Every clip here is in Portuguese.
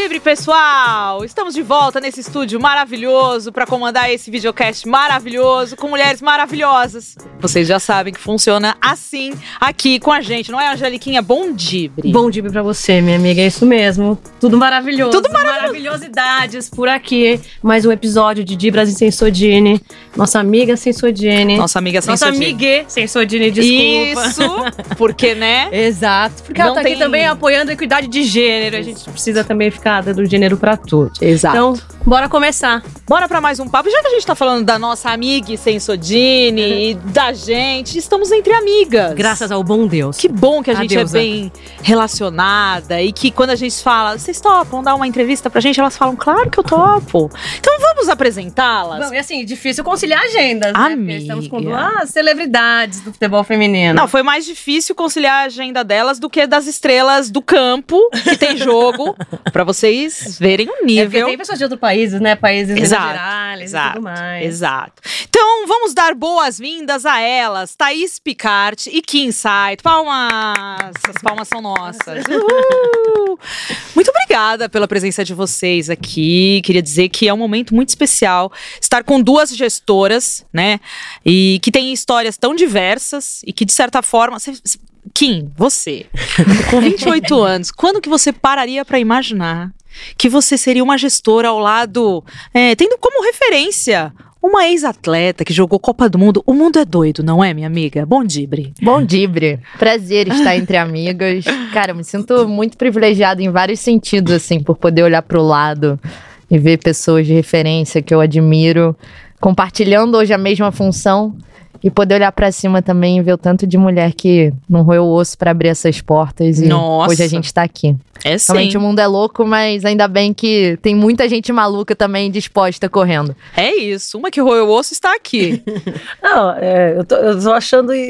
Dibre, pessoal! Estamos de volta nesse estúdio maravilhoso para comandar esse videocast maravilhoso com mulheres maravilhosas. Vocês já sabem que funciona assim aqui com a gente, não é, Angeliquinha? Bom Dibre. Bom Dibre pra você, minha amiga, é isso mesmo. Tudo maravilhoso. Tudo maravilhoso. Maravilhosidades por aqui. Mais um episódio de Dibras e Sensodine. Nossa amiga Sensodine. Nossa amiga Nossa Sensodine. amiga Sensodine, desculpa. Isso, porque, né? Exato, porque Não ela tá tem- aqui também apoiando a equidade de gênero. A gente precisa também ficar dando gênero pra tudo. Exato. Então, bora começar. Bora pra mais um papo. Já que a gente tá falando da nossa amiga Sensodine e da gente, estamos entre amigas. Graças ao bom Deus. Que bom que a A gente deusa. é bem relacionada e que quando a gente fala, vocês topam dar uma entrevista pra gente, elas falam, claro que eu topo. Então vamos apresentá-las. Bom, e assim, difícil conciliar agendas, né? Amiga. Porque estamos com duas celebridades do futebol feminino. Não, foi mais difícil conciliar a agenda delas do que das estrelas do campo, que tem jogo, pra vocês verem o É nível. tem pessoas de outros países, né? Países Exato, Gerais e exato, tudo mais. Exato. Então, vamos dar boas-vindas a elas, Thaís Picarte e Kim. Palmas! As palmas são nossas. Uhul! Muito obrigada pela presença de vocês aqui. Queria dizer que é um momento muito especial estar com duas gestoras, né? E que têm histórias tão diversas e que, de certa forma. cê- cê- Kim, você, com 28 anos, quando que você pararia para imaginar que você seria uma gestora ao lado, é, tendo como referência uma ex-atleta que jogou Copa do Mundo. O mundo é doido, não é, minha amiga? Bom Dibre. Bom Dibre, prazer estar entre amigas. Cara, eu me sinto muito privilegiada em vários sentidos, assim, por poder olhar pro lado e ver pessoas de referência que eu admiro, compartilhando hoje a mesma função e poder olhar pra cima também e ver o tanto de mulher que não roeu o osso pra abrir essas portas e Nossa. hoje a gente tá aqui. É sim. Realmente o mundo é louco, mas ainda bem que tem muita gente maluca também disposta correndo. É isso. Uma que roeu o osso está aqui. Não, é, eu, tô, eu tô achando en-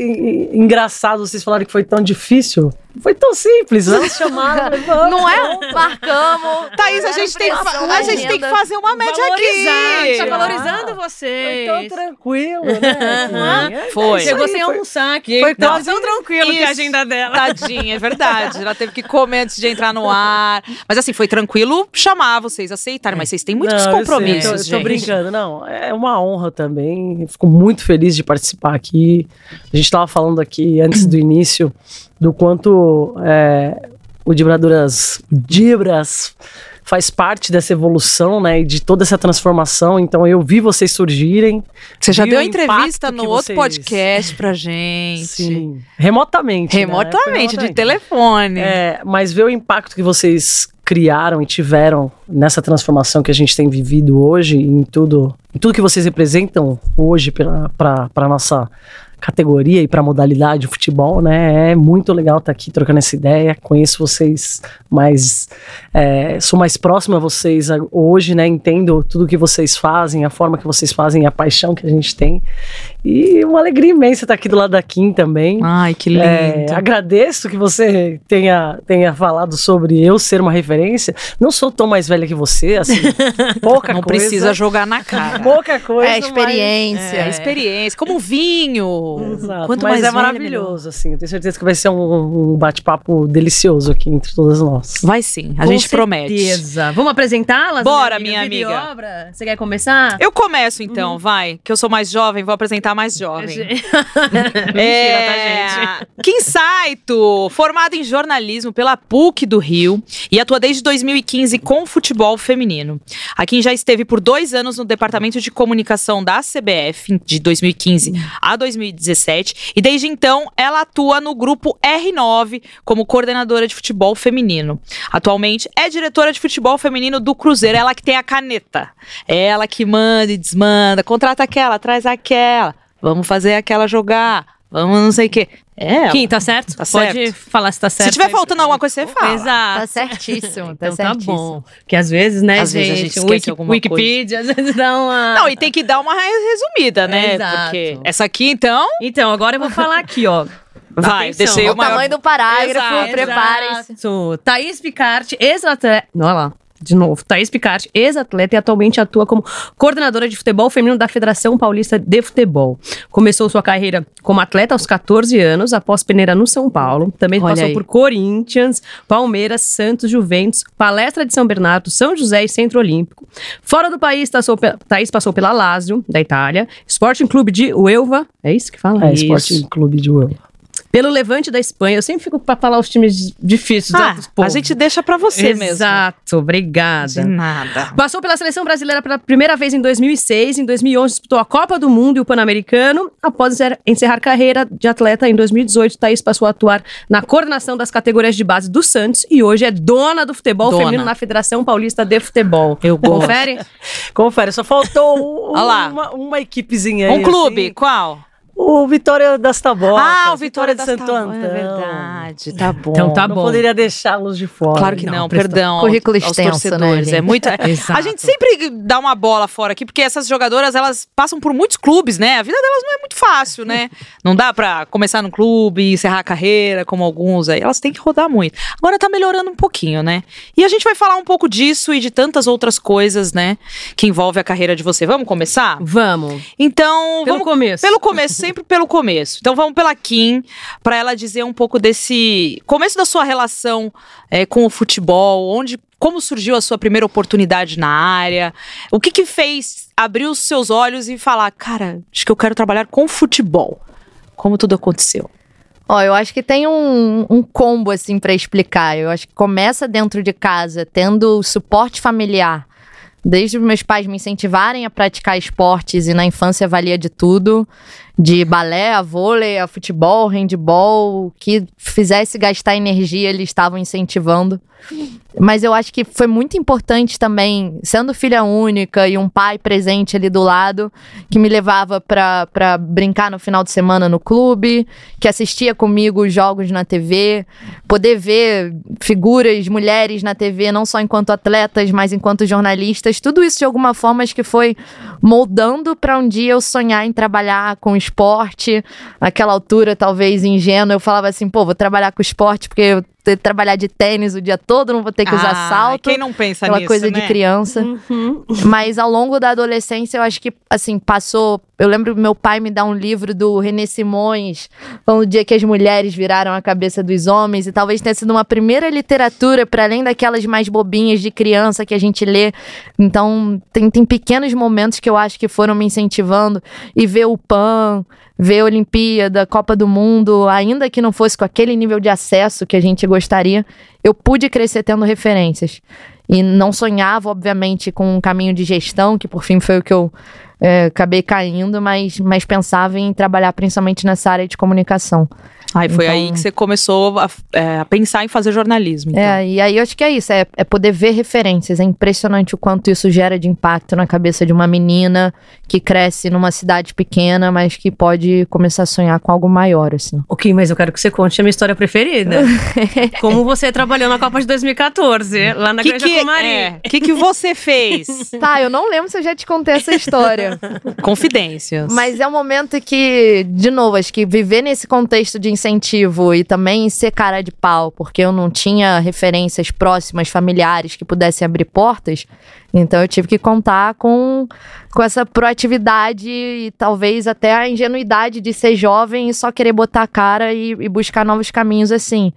en- engraçado vocês falarem que foi tão difícil. Foi tão simples, elas chamaram. Não é? Marcamos. Thaís, a gente, tem que, a gente tem que fazer uma média Valorizar, aqui. tá Ah, valorizando Foi vocês. tão tranquilo, né? É, Foi. é isso Chegou sem foi- almoçar aqui. foi Tava quase- tão tranquilo que a Isso. agenda dela. Tadinha, é verdade. Ela teve que comer antes de entrar no ar. Mas assim, foi tranquilo chamar vocês aceitarem, mas vocês têm muitos Não, eu sei, compromissos, eu tô, eu gente. tô brincando, não. É uma honra também. Eu fico muito feliz de participar aqui. A gente estava falando aqui antes do início do quanto é, o Dibraduras Dibras faz parte dessa evolução, né? E de toda essa transformação. Então eu vi vocês surgirem. Você já deu entrevista no outro vocês- podcast pra gente. Sim. Remotamente. né? Remotamente, Foi de telefone. É, mas ver o impacto que vocês criaram e tiveram nessa transformação que a gente tem vivido hoje, em tudo, em tudo que vocês representam hoje para a nossa categoria e para a modalidade de futebol, né? É muito legal estar aqui trocando essa ideia. Conheço vocês mais, é, sou mais próximo a vocês hoje, né? Entendo tudo que vocês fazem, a forma que vocês fazem, a paixão que a gente tem. E uma alegria imensa estar aqui do lado da Kim também. Ai, que lindo. É, agradeço que você tenha, tenha falado sobre eu ser uma referência. Não sou tão mais velha que você, assim, pouca Não coisa. precisa jogar na cara. Pouca coisa. É experiência. É, experiência, como vinho. Mas- Exato, Quanto mas mais é velha, maravilhoso, assim. Eu tenho certeza que vai ser um, um bate-papo delicioso aqui entre todas nós. melhor. Vai sim, a Com gente promete. certeza. Vamos apresentá-las? Bora, Vida minha amiga. obra? Você quer começar? Eu começo então, vai. Que eu sou mais jovem, vou apresentar mais jovem. Mentira, É, tá, gente? Kim Saito, formada em jornalismo pela PUC do Rio e atua desde 2015 com futebol feminino. A Kim já esteve por dois anos no departamento de comunicação da CBF, de 2015 a 2017, e desde então ela atua no grupo R9 como coordenadora de futebol feminino. Atualmente é diretora de futebol feminino do Cruzeiro, ela que tem a caneta. Ela que manda e desmanda, contrata aquela, traz aquela, vamos fazer aquela jogar, vamos não sei o quê. É. Kim, tá certo? Tá Pode certo. falar se tá certo. Se tiver faltando alguma coisa, você fala. Exato. Tá certíssimo, tá Então tá certíssimo. bom. Porque às vezes, né, Às vezes a gente, gente esquece Wiki- alguma Wikipedia, às vezes dá uma... Não, e tem que dar uma resumida, né? Exato. Porque essa aqui, então, Então, agora eu vou falar aqui, ó. vai, Atenção. deixei O o maior... tamanho do parágrafo, preparem-se. Thaís Picarte, ex-atleta... Olha lá. De novo, Thaís Picard, ex-atleta e atualmente atua como coordenadora de futebol feminino da Federação Paulista de Futebol. Começou sua carreira como atleta aos 14 anos, após peneira no São Paulo. Também Olha passou aí. por Corinthians, Palmeiras, Santos, Juventus, Palestra de São Bernardo, São José e Centro Olímpico. Fora do país, Thaís passou pela Lazio, da Itália, Sporting Clube de Uelva, é isso que fala? É. Esporte Clube de Will. Pelo Levante da Espanha. Eu sempre fico pra falar os times difíceis Ah, dos a gente deixa pra você mesmo. Exato, obrigada. De nada. Passou pela seleção brasileira pela primeira vez em 2006. Em 2011, disputou a Copa do Mundo e o Pan-Americano. Após encer- encerrar carreira de atleta em 2018, Thaís passou a atuar na coordenação das categorias de base do Santos e hoje é dona do futebol Dona. feminino na Federação Paulista de Futebol. Eu gosto. Confere? Confere, só faltou um- uma, uma equipezinha aí. Um clube, assim. qual? O Vitória das Tabocas. ah, o Vitória de das Santo Tabocas, Antão. É verdade, tá bom. Então tá Não bom. poderia deixá-los de fora. Claro que não, Não, perdão. Currículo aos extenso, torcedores. né, gente? É muito. A gente sempre dá uma bola fora aqui, porque essas jogadoras, elas passam por muitos clubes, né? A vida delas não é muito fácil, né? Não dá pra começar num clube, encerrar a carreira, como alguns aí. Elas têm que rodar muito. Agora tá melhorando um pouquinho, né? E a gente vai falar um pouco disso e de tantas outras coisas, né? Que envolve a carreira de você. Vamos começar? Vamos. Então, Pelo vamos começo. pelo começo, sempre pelo começo. Então vamos pela Kim, para ela dizer um pouco desse começo da sua relação eh, com o futebol, onde, como surgiu a sua primeira oportunidade na área, o que que fez abrir os seus olhos e falar, cara, acho que eu quero trabalhar com futebol. Como tudo aconteceu. Ó, eu acho que tem um, um combo, assim, pra explicar. Eu acho que começa dentro de casa, tendo suporte familiar. Desde os meus pais me incentivarem a praticar esportes e na infância valia de tudo. De balé, a vôlei, a futebol, handball, que fizesse gastar energia, eles estavam incentivando. Mas eu acho que foi muito importante também, sendo filha única e um pai presente ali do lado, que me levava pra brincar no final de semana no clube, que assistia comigo os jogos na TV, poder ver figuras, mulheres na TV, não só enquanto atletas, mas enquanto jornalistas, tudo isso de alguma forma acho que foi moldando pra um dia eu sonhar em trabalhar com esporte. Naquela altura, talvez ingênua, eu falava assim, pô, vou trabalhar com esporte porque eu ter que trabalhar de tênis o dia todo, não vou ter que usar Ah, salto. Quem não pensa Aquela nisso, coisa né? de criança. Uhum. Mas ao longo da adolescência, eu acho que, assim, passou. Eu lembro meu pai me dar um livro do René Simões, falando do dia que as mulheres viraram a cabeça dos homens, e talvez tenha sido uma primeira literatura, para além daquelas mais bobinhas de criança que a gente lê. Então, tem, tem pequenos momentos que eu acho que foram me incentivando, e ver o PAN, ver a Olimpíada, Copa do Mundo, ainda que não fosse com aquele nível de acesso que a gente gostaria, eu pude crescer tendo referências. E não sonhava, obviamente, com um caminho de gestão, que por fim foi o que eu é, acabei caindo, mas, mas pensava em trabalhar principalmente nessa área de comunicação. Aí foi Então- aí que você começou a, é, a pensar em fazer jornalismo. Então. É, e aí eu acho que é isso, é, é poder ver referências. É impressionante o quanto isso gera de impacto na cabeça de uma menina que cresce numa cidade pequena, mas que pode começar a sonhar com algo maior, assim. Ok, mas eu quero que você conte a minha história preferida. Como você trabalhou na Copa de 2014, lá na que Granja que, Comari. é, que que você fez? Tá, eu não lembro se eu já te contei essa história. Confidências. Mas é um momento que, de novo, acho que viver nesse contexto de incentivo e também ser cara de pau, porque eu não tinha referências próximas, familiares que pudessem abrir portas, então eu tive que contar com, com essa proatividade e talvez até a ingenuidade de ser jovem e só querer botar a cara e, e buscar novos caminhos assim.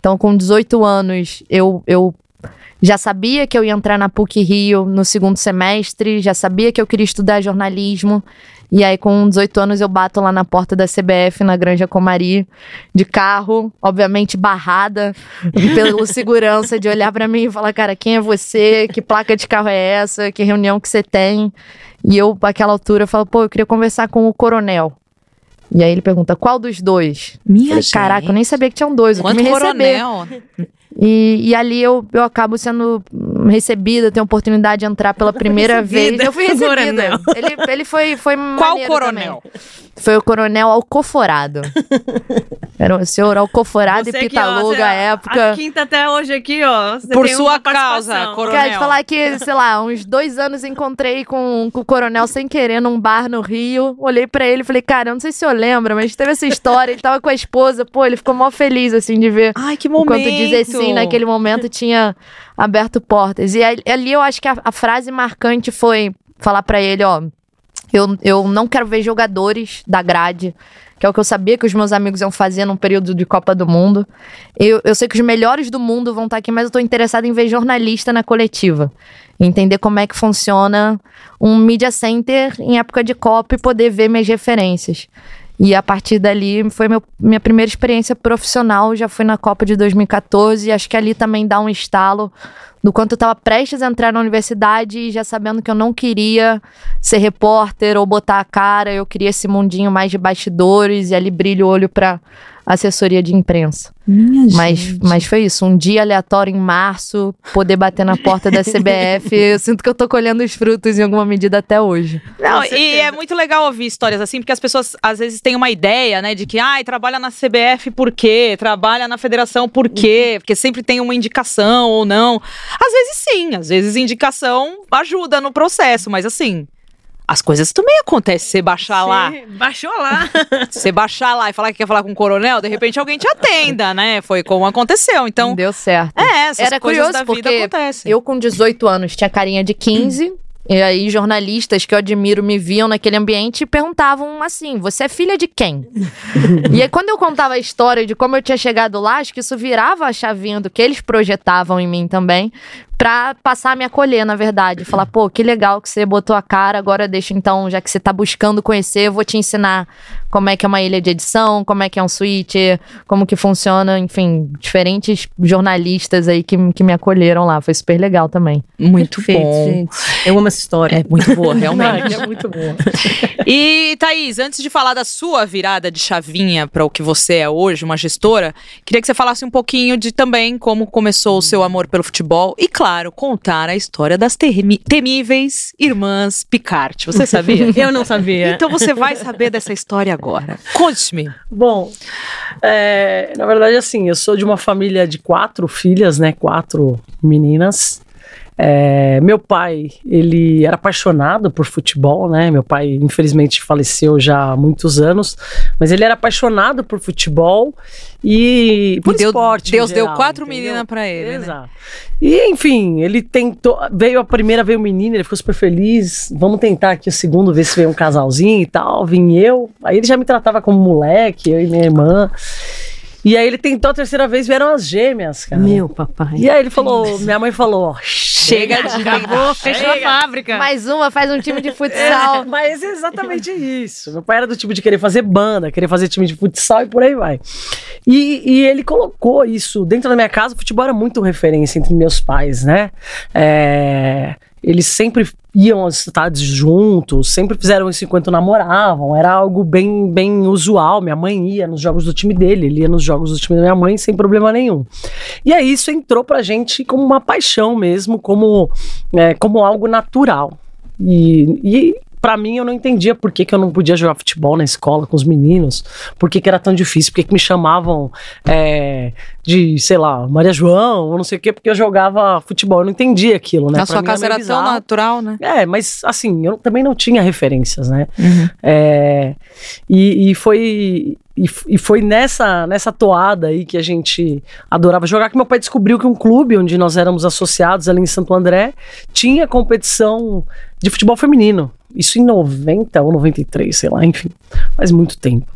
Então, com 18 anos, eu, eu já sabia que eu ia entrar na PUC Rio no segundo semestre, já sabia que eu queria estudar jornalismo. E aí, com 18 anos, eu bato lá na porta da CBF, na Granja Comari, de carro, obviamente barrada pelo segurança, de olhar pra mim e falar: cara, quem é você? Que placa de carro é essa? Que reunião que você tem? E eu, naquela altura, falo: pô, eu queria conversar com o coronel. E aí ele pergunta: qual dos dois? Minha Caraca, eu nem sabia que tinham dois. O que Quanto me receber? E, e ali eu, eu acabo sendo recebida, tenho a oportunidade de entrar pela primeira vez. Eu fui recebida. coronel. Ele, ele foi, foi Qual coronel? também. foi o coronel Alcoforado. Era o senhor Alcoforado Você e Pitaluga à ó, época. A quinta até hoje aqui, ó. você Por tem sua causa, coronel. Quero te falar que, sei lá, uns dois anos encontrei com, com o coronel sem querer num bar no Rio. Olhei pra ele e falei, cara, eu não sei se eu lembro, mas teve essa história. Ele tava com a esposa, pô, ele ficou mó feliz, assim, de ver Ai, que momento. quanto dizer sim naquele momento tinha aberto portas. E ali eu acho que a, a frase marcante foi falar pra ele, ó, eu, eu não quero ver jogadores da grade, que é o que eu sabia que os meus amigos iam fazer num período de Copa do Mundo. Eu, eu sei que os melhores do mundo vão estar aqui, mas eu tô interessada em ver jornalista na coletiva. Entender como é que funciona um media center em época de Copa e poder ver minhas referências. E a partir dali foi meu, minha primeira experiência profissional, já fui na Copa de 2014 e acho que ali também dá um estalo do quanto eu estava prestes a entrar na universidade e já sabendo que eu não queria ser repórter ou botar a cara, eu queria esse mundinho mais de bastidores e ali brilho o olho para assessoria de imprensa. Minha Mas, gente. mas foi isso, um dia aleatório em março, poder bater na porta da CBF, eu sinto que eu tô colhendo os frutos em alguma medida até hoje. Não, e é muito legal ouvir histórias assim, porque as pessoas às vezes têm uma ideia, né, de que, ai, trabalha na CBF por quê? Trabalha na federação por quê? Porque sempre tem uma indicação ou não. Às vezes sim, às vezes indicação ajuda no processo, mas assim, as coisas também acontecem. Você baixar lá, Baixou lá. você baixar lá e falar que quer falar com o coronel, de repente alguém te atenda, né? Foi como aconteceu. Então, Deu certo. é, essas Era coisas curioso da vida porque acontecem. Eu, com 18 anos, tinha carinha de 15. E aí, jornalistas que eu admiro me viam naquele ambiente e perguntavam assim: você é filha de quem? e aí, quando eu contava a história de como eu tinha chegado lá, acho que isso virava a chavinha do que eles projetavam em mim também, pra passar a me acolher, na verdade. Falar, pô, que legal que você botou a cara, agora deixa então, já que você tá buscando conhecer, eu vou te ensinar como é que é uma ilha de edição, como é que é um switch, como que funciona, enfim, diferentes jornalistas aí que, que me acolheram lá. Foi super legal também. Muito Perfeito, bom. gente. Eu amo essa história. É muito boa, realmente. é muito bom. E, Thaís, antes de falar da sua virada de chavinha para o que você é hoje, uma gestora, queria que você falasse um pouquinho de também como começou o seu amor pelo futebol e, claro, contar a história das temíveis irmãs Picard. Você sabia? Eu não sabia. Então você vai saber dessa história agora. Conte-me. Bom, é, na verdade, assim, eu sou de uma família de quatro filhas, né? Quatro meninas. É, meu pai, ele era apaixonado por futebol, né? Meu pai, infelizmente, faleceu já há muitos anos, mas ele era apaixonado por futebol e por E deu- esporte. em Deus deu geral, quatro entendeu? meninas pra ele, né? Exato. E, enfim, ele tentou. Veio a primeira, veio o menino, ele ficou super feliz. Vamos tentar aqui o segundo, ver se vem um casalzinho e tal. Vim eu. Aí ele já me tratava como moleque, eu e minha irmã. E aí ele tentou a terceira vez, vieram as gêmeas, cara. Meu papai. E aí ele falou, minha mãe falou, ó, Chega de Acabou, fechou a fábrica. Mais uma, faz um time de É, futsal. mas é exatamente isso. Meu pai era do tipo de querer fazer banda, querer fazer time de futsal e por aí vai. E, e ele colocou isso dentro da minha casa. O futebol era muito referência entre meus pais, né? É, eles sempre iam aos estádios juntos, sempre fizeram isso enquanto namoravam. Era algo bem, bem usual. Minha mãe ia nos jogos do time dele, ele ia nos jogos do time da minha mãe sem problema nenhum. E aí isso entrou pra gente como uma paixão mesmo, como, é, como algo natural. E, e para mim eu não entendia por que, que eu não podia jogar futebol na escola com os meninos, por que, que era tão difícil, por que, que me chamavam é, de, sei lá, Maria João, ou não sei o quê, porque eu jogava futebol. Eu não entendia aquilo, né? Na Pra sua casa era meio tão natural, né? É, mas assim, eu também não tinha referências, né? Uhum. É, e, e foi e, e foi nessa nessa toada aí que a gente adorava jogar que meu pai descobriu que um clube onde nós éramos associados ali em Santo André tinha competição de futebol feminino. Isso em 90 ou 93, sei lá, enfim, faz muito tempo.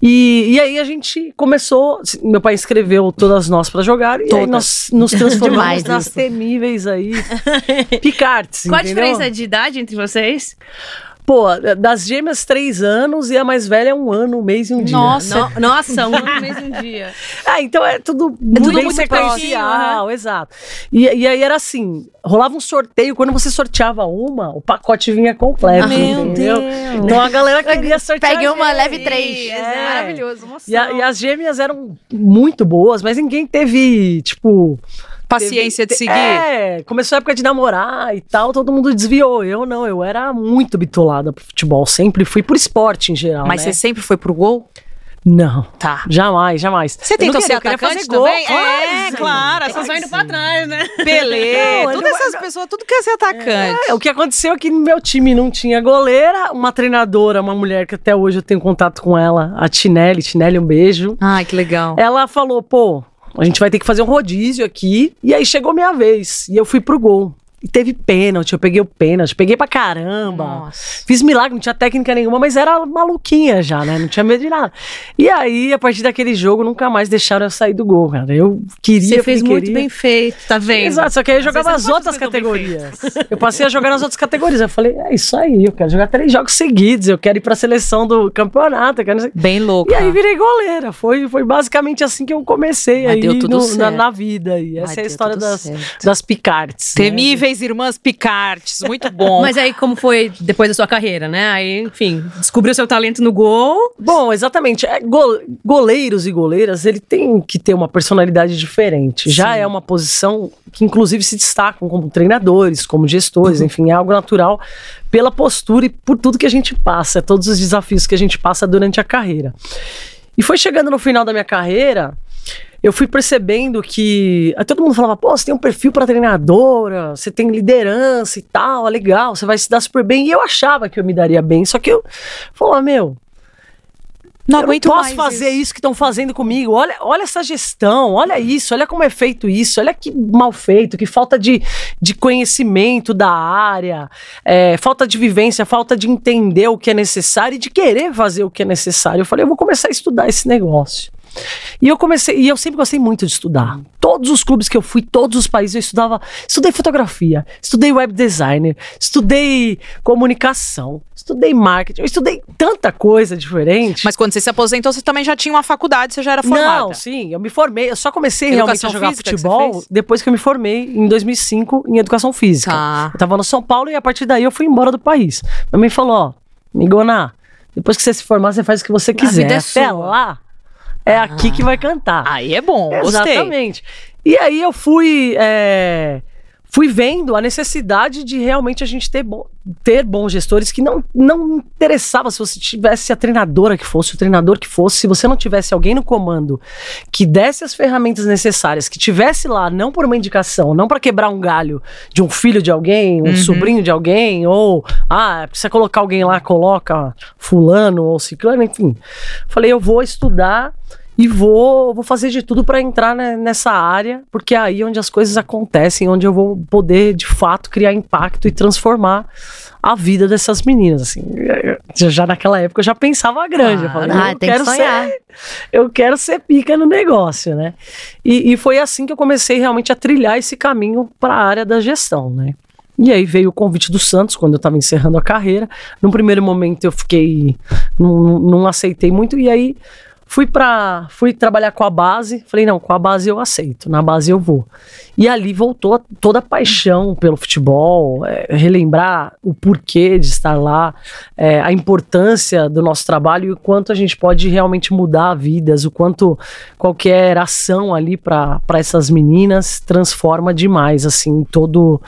E, e aí a gente começou, meu pai inscreveu todas nós pra jogar e nós nos transformamos nas temíveis aí picartes, Qual a entendeu? diferença de idade entre vocês? Pô, das gêmeas, três anos e a mais velha, um ano, um mês e um dia. Nossa. No- nossa, um ano no mesmo dia. Ah, então é tudo, tudo bem muito sequencial, exato. E, e aí era assim, rolava um sorteio, quando você sorteava uma, o pacote vinha completo, Meu entendeu? Então a galera queria sortear. Pegue uma, leve três. É. Maravilhoso. E, a- e as gêmeas eram muito boas, mas ninguém teve, tipo, Paciência de seguir. É, começou a época de namorar e tal, todo mundo desviou. Eu não, eu era muito bitolada pro futebol, sempre fui por esporte em geral. Mas né? você sempre foi pro gol? Não, Tá. jamais, jamais. Você tentou não ser atacante gol, também? é, claro. Essas vai indo pra trás, né? Pelé, Não, todas essas pessoas, tudo quer ser atacante. É, o que aconteceu é que no meu time não tinha goleira, uma treinadora, uma mulher que até hoje eu tenho contato com ela, a Tinelli, Tinelli, um beijo. Ai, que legal. Ela falou, pô, a gente vai ter que fazer um rodízio aqui. E aí chegou minha vez. E eu fui pro gol. E teve pênalti, eu peguei o pênalti, peguei pra caramba. Nossa. Fiz milagre, não tinha técnica nenhuma, mas era maluquinha já, né? Não tinha medo de nada. E aí, a partir daquele jogo, nunca mais deixaram eu sair do gol, cara. Eu queria. Você fez muito queria. bem feito, tá vendo? Exato, só que aí eu jogava as outras categorias. Eu passei a jogar nas outras categorias. Eu falei, é isso aí, eu quero jogar três jogos seguidos, eu quero ir pra seleção do campeonato, Bem louco. E aí virei goleira. Foi, foi basicamente assim que eu comecei Mas aí deu tudo no- na, certo. na vida. E essa Mas é a história das, certo. das picartes. né? Temíveis irmãs Picartes, muito bom. Mas aí, como foi depois da sua carreira, né? Aí, enfim, descobriu seu talento no gol. Bom, exatamente. É, go- goleiros e goleiras, ele tem que ter uma personalidade diferente. Já Sim. é uma posição que, inclusive, se destacam como treinadores, como Uhum. gestores, enfim, é algo natural pela postura e por tudo que a gente passa, todos os desafios que a gente passa durante a carreira. E foi chegando no final da minha carreira, eu fui percebendo que aí todo mundo falava, pô, você tem um perfil para treinadora, você tem liderança e tal, é legal, você vai se dar super bem. E eu achava que eu me daria bem, só que eu falava, meu, não eu aguento não posso fazer isso, que estão fazendo comigo. Olha, olha essa gestão, olha isso, olha como é feito isso, olha que mal feito, que falta de, de conhecimento da área, é, falta de vivência, falta de entender o que é necessário e de querer fazer o que é necessário. Eu falei, eu vou começar a estudar esse negócio. E eu comecei, e eu sempre gostei muito de estudar. Todos os clubes que eu fui, todos os países eu estudava, estudei fotografia, estudei web designer, estudei comunicação, estudei marketing, eu estudei tanta coisa diferente. Mas quando você se aposentou, você também já tinha uma faculdade, você já era formada. Não, sim, eu me formei. Eu só comecei Educação realmente a jogar que futebol fez? depois que eu me formei em 2005 em educação física. Tá. Eu tava no São Paulo e a partir daí eu fui embora do país. Minha mãe falou: ó, Migona, depois que você se formar, você faz o que você quiser. vida é Até sua." lá, é aqui que vai cantar. Aí é bom, gostei. Exatamente. E aí eu fui. é, Fui vendo a necessidade de realmente a gente ter, bo- ter bons gestores que não, não interessava se você tivesse a treinadora que fosse, o treinador que fosse, se você não tivesse alguém no comando que desse as ferramentas necessárias, que tivesse lá, não por uma indicação, não para quebrar um galho de um filho de alguém, um Uhum. sobrinho de alguém, ou, ah, precisa colocar alguém lá, coloca fulano ou ciclano, enfim. Falei, eu vou estudar e vou, vou fazer de tudo para entrar ne- nessa área, porque é aí onde as coisas acontecem, onde eu vou poder de fato criar impacto e transformar a vida dessas meninas. Assim, já, naquela época eu já pensava grande, eu falei, Ah, eu tem que quero sonhar. ser, eu quero ser pica no negócio, né? E, e foi assim que eu comecei realmente a trilhar esse caminho para a área da gestão, né? E aí veio o convite do Santos, quando eu estava encerrando a carreira. Num primeiro momento eu fiquei. Não, não aceitei muito, e aí fui para fui trabalhar com a base. Falei, não, com a base eu aceito, na base eu vou. E ali voltou toda a paixão pelo futebol, é, relembrar o porquê de estar lá, é, a importância do nosso trabalho e o quanto a gente pode realmente mudar vidas, o quanto qualquer ação ali para essas meninas transforma demais assim todo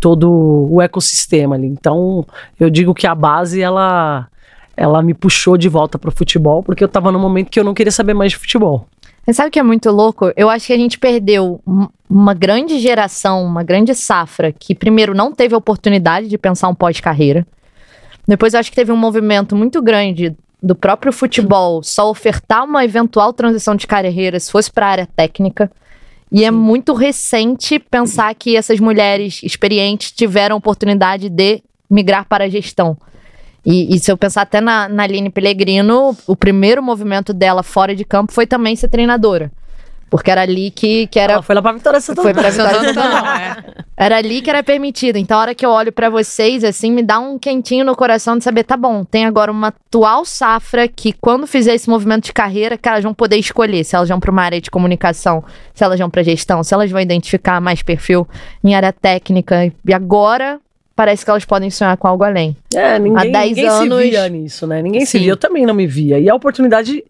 todo o ecossistema ali. Então, eu digo que a base ela ela me puxou de volta pro futebol porque eu tava num momento que eu não queria saber mais de futebol. Você sabe o que é muito louco? Eu acho que a gente perdeu um- uma grande geração, uma grande safra, que primeiro não teve a oportunidade de pensar um pós-carreira. Depois eu acho que teve um movimento muito grande do próprio futebol só ofertar uma eventual transição de carreira se fosse para a área técnica. E é muito recente pensar que essas mulheres experientes tiveram oportunidade de migrar para a gestão. E, e se eu pensar até na, na Aline Pellegrino, o primeiro movimento dela fora de campo foi também ser treinadora. Porque era ali que, que era Ela foi lá pra Vitória Santo Foi pra. Vitória é. era ali que era permitido. Então, a hora que eu olho pra vocês, assim, me dá um quentinho no coração de saber, tá bom, tem agora uma atual safra que, quando fizer esse movimento de carreira, que elas vão poder escolher se elas vão pra uma área de comunicação, se elas vão pra gestão, se elas vão identificar mais perfil em área técnica. E agora parece que elas podem sonhar com algo além. É, ninguém, Há 10 ninguém anos- se via nisso, né? Ninguém se Sim. via, eu também não me via. E a oportunidade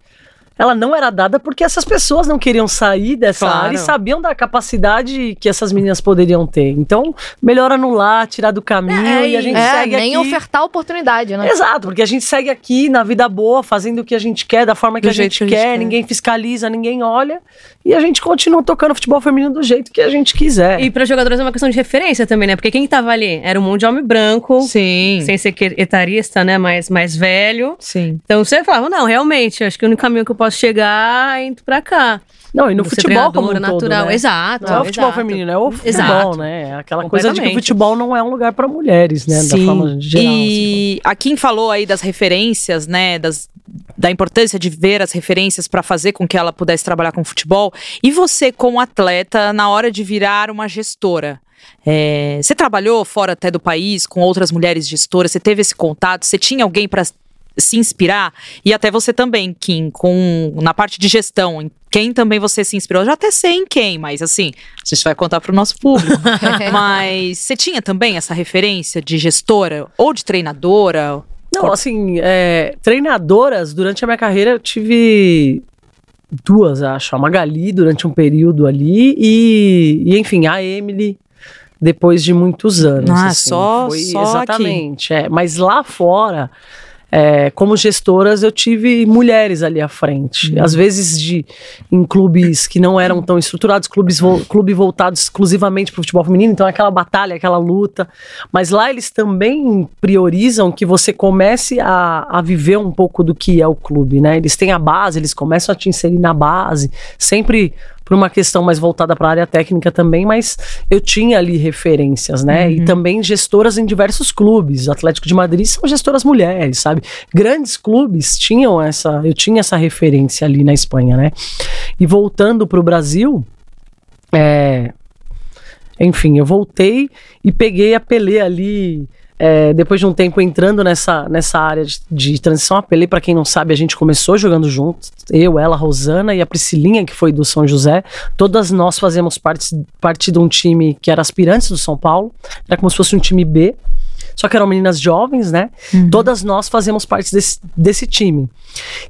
ela não era dada porque essas pessoas não queriam sair dessa Claro. área e sabiam da capacidade que essas meninas poderiam ter. Então, melhor anular, tirar do caminho É, e a gente É, segue nem aqui. ofertar oportunidade, né? Exato, porque a gente segue aqui na vida boa, fazendo o que a gente quer, da forma que, a gente, que a gente quer, quer. ninguém fiscaliza, ninguém olha, e a gente continua tocando futebol feminino do jeito que a gente quiser. E para jogadores é uma questão de referência também, né? Porque quem tava ali era um monte de homem branco, Sim. sem ser que- etarista, né? Mais, mais velho. Sim. Então você falava, não, realmente, acho que o único caminho que eu posso chegar é indo pra cá. Não, e no Você futebol como um treinadora, todo, natural. né? Exato. Não é o futebol exato. feminino, é o futebol, Exato. né? É aquela coisa de que o futebol não é um lugar pra mulheres, né? Da forma geral. assim. E a Kim falou aí das referências, né? Das, da importância de ver as referências para fazer com que ela pudesse trabalhar com futebol. E você, como atleta, na hora de virar uma gestora? é, você trabalhou fora até do país com outras mulheres gestoras? Você teve esse contato? Você tinha alguém para se inspirar? E até você também, Kim, com, na parte de gestão. em Quem também você se inspirou? Eu já até sei em quem, mas assim, a gente vai contar para o nosso público. mas você tinha também essa referência de gestora ou de treinadora? Não, assim, é, treinadoras, durante a minha carreira eu tive duas, acho. A Magali durante um período ali e, e, enfim, a Emily depois de muitos anos. Ah, assim. só- Foi só aqui. Exatamente, é. Mas lá fora, é, como gestoras, eu tive mulheres ali à frente. Uhum. Às vezes de, em clubes que não eram tão estruturados, clubes vo, clube voltados exclusivamente para o futebol feminino, então é aquela batalha, aquela luta. Mas lá eles também priorizam que você comece a, a viver um pouco do que é o clube, né? Eles têm a base, eles começam a te inserir na base, sempre por uma questão mais voltada para a área técnica também, mas eu tinha ali referências, né? E também gestoras em diversos clubes. Atlético de Madrid são gestoras mulheres, sabe? Grandes clubes tinham essa, eu tinha essa referência ali na Espanha, né? E voltando para o Brasil, é, enfim, eu voltei e peguei a Pelé ali. É, depois de um tempo entrando nessa, nessa área de, de transição, a Pelé, para quem não sabe, a gente começou jogando juntos. Eu, ela, a Rosana e a Priscilinha, que foi do São José. Todas nós fazemos parte, parte de um time que era aspirantes do São Paulo. Era como se fosse um time B. Só que eram meninas jovens, né? Todas nós fazemos parte desse, desse time.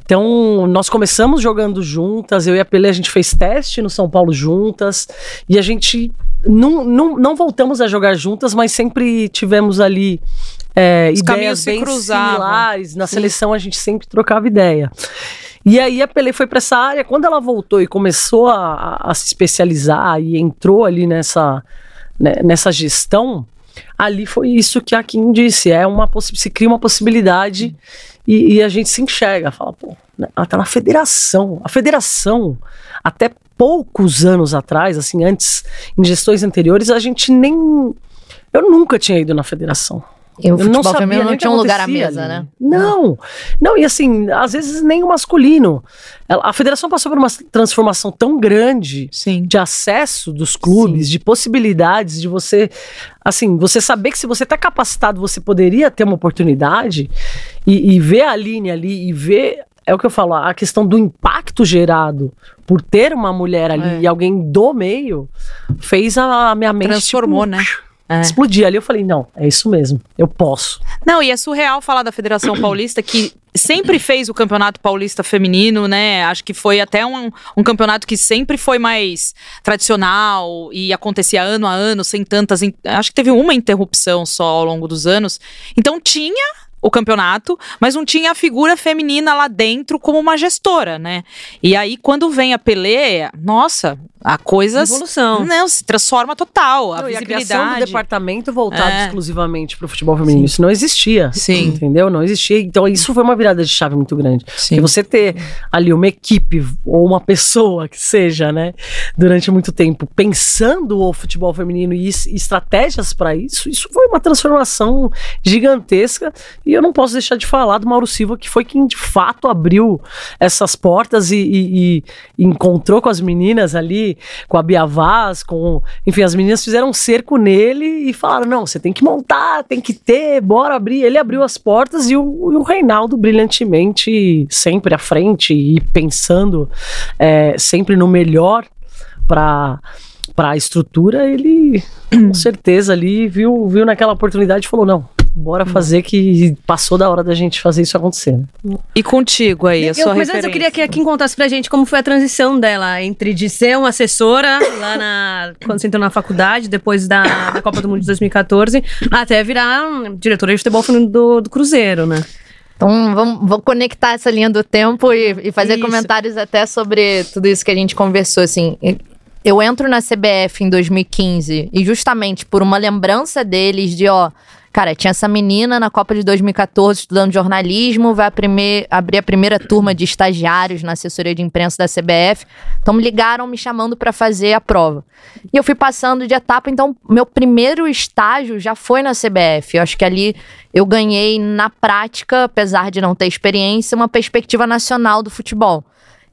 Então, nós começamos jogando juntas. Eu e a Pelé, a gente fez teste no São Paulo juntas. E a gente não, não, não voltamos a jogar juntas, mas sempre tivemos ali é, Os ideias bem cruzavam. similares. Na seleção, a gente sempre trocava ideia. E aí a Pelé foi para essa área. Quando ela voltou e começou a, a- a se especializar e entrou ali nessa, né, nessa gestão, ali foi isso que a Kim disse. É uma se cria uma possibilidade e, e a gente se enxerga, fala, pô, né, ela tá na federação. A federação, até poucos anos atrás, assim, antes, em gestões anteriores, a gente nem. Eu nunca tinha ido na federação. E o Eu futebol sabia feminino não tinha um lugar à mesa, ali. né? Não, não, e assim, às vezes nem o masculino. A federação passou por uma transformação tão grande Sim. de acesso dos clubes, de possibilidades de você, assim, você saber que se você está capacitado, você poderia ter uma oportunidade e, e ver a linha ali e ver, é o que eu falo, a questão do impacto gerado por ter uma mulher ali É. e alguém do meio, fez a minha mente Transformou, tipo, né? É. explodir ali. Eu falei, não, é isso mesmo, eu posso. Não, e é surreal falar da Federação Paulista que sempre fez o Campeonato Paulista Feminino, né? Acho que foi até um, um campeonato que sempre foi mais tradicional e acontecia ano a ano, sem tantas. in- Acho que teve uma interrupção só ao longo dos anos. Então tinha o campeonato, mas não tinha a figura feminina lá dentro como uma gestora, né? E aí, quando vem a Pelé, nossa, a coisa. Evolução. Não, se transforma total. A Não, e a criação do visibilidade. departamento voltado É. exclusivamente para o futebol feminino. Isso não existia. Sim. Entendeu? Não existia. Então, isso foi uma virada de chave muito grande. Sim. Porque você ter ali uma equipe ou uma pessoa que seja, né, durante muito tempo pensando o futebol feminino e es- estratégias para isso, isso foi uma transformação gigantesca. E eu não posso deixar de falar do Mauro Silva, que foi quem de fato abriu essas portas e, e- e encontrou com as meninas ali, com a Bia Vaz, com. Enfim, as meninas fizeram um cerco nele e falaram: não, você tem que montar, tem que ter, bora abrir. Ele abriu as portas e o, e o Reinaldo, brilhantemente, sempre à frente e pensando é, sempre no melhor para para a estrutura, ele com certeza ali viu, viu naquela oportunidade e falou: não, Bora fazer que passou da hora da gente fazer isso acontecer. né? E contigo aí, a Eu- sua mas referência. antes eu queria que a Kim contasse pra gente como foi a transição dela entre de ser uma assessora lá na. quando você entrou na faculdade, depois da, da Copa do Mundo de 2014, até virar hum, diretora de futebol do, do Cruzeiro, né? Então, vamos, vou conectar essa linha do tempo e, e fazer Isso. comentários até sobre tudo isso que a gente conversou, assim. Eu entro na CBF em 2015 e justamente por uma lembrança deles de, ó, cara, tinha essa menina na Copa de 2014 estudando jornalismo, vai abrir a primeira turma de estagiários na assessoria de imprensa da CBF. Então me ligaram me chamando para fazer a prova. E eu fui passando de etapa, então meu primeiro estágio já foi na CBF. Eu acho que ali eu ganhei na prática, apesar de não ter experiência, uma perspectiva nacional do futebol.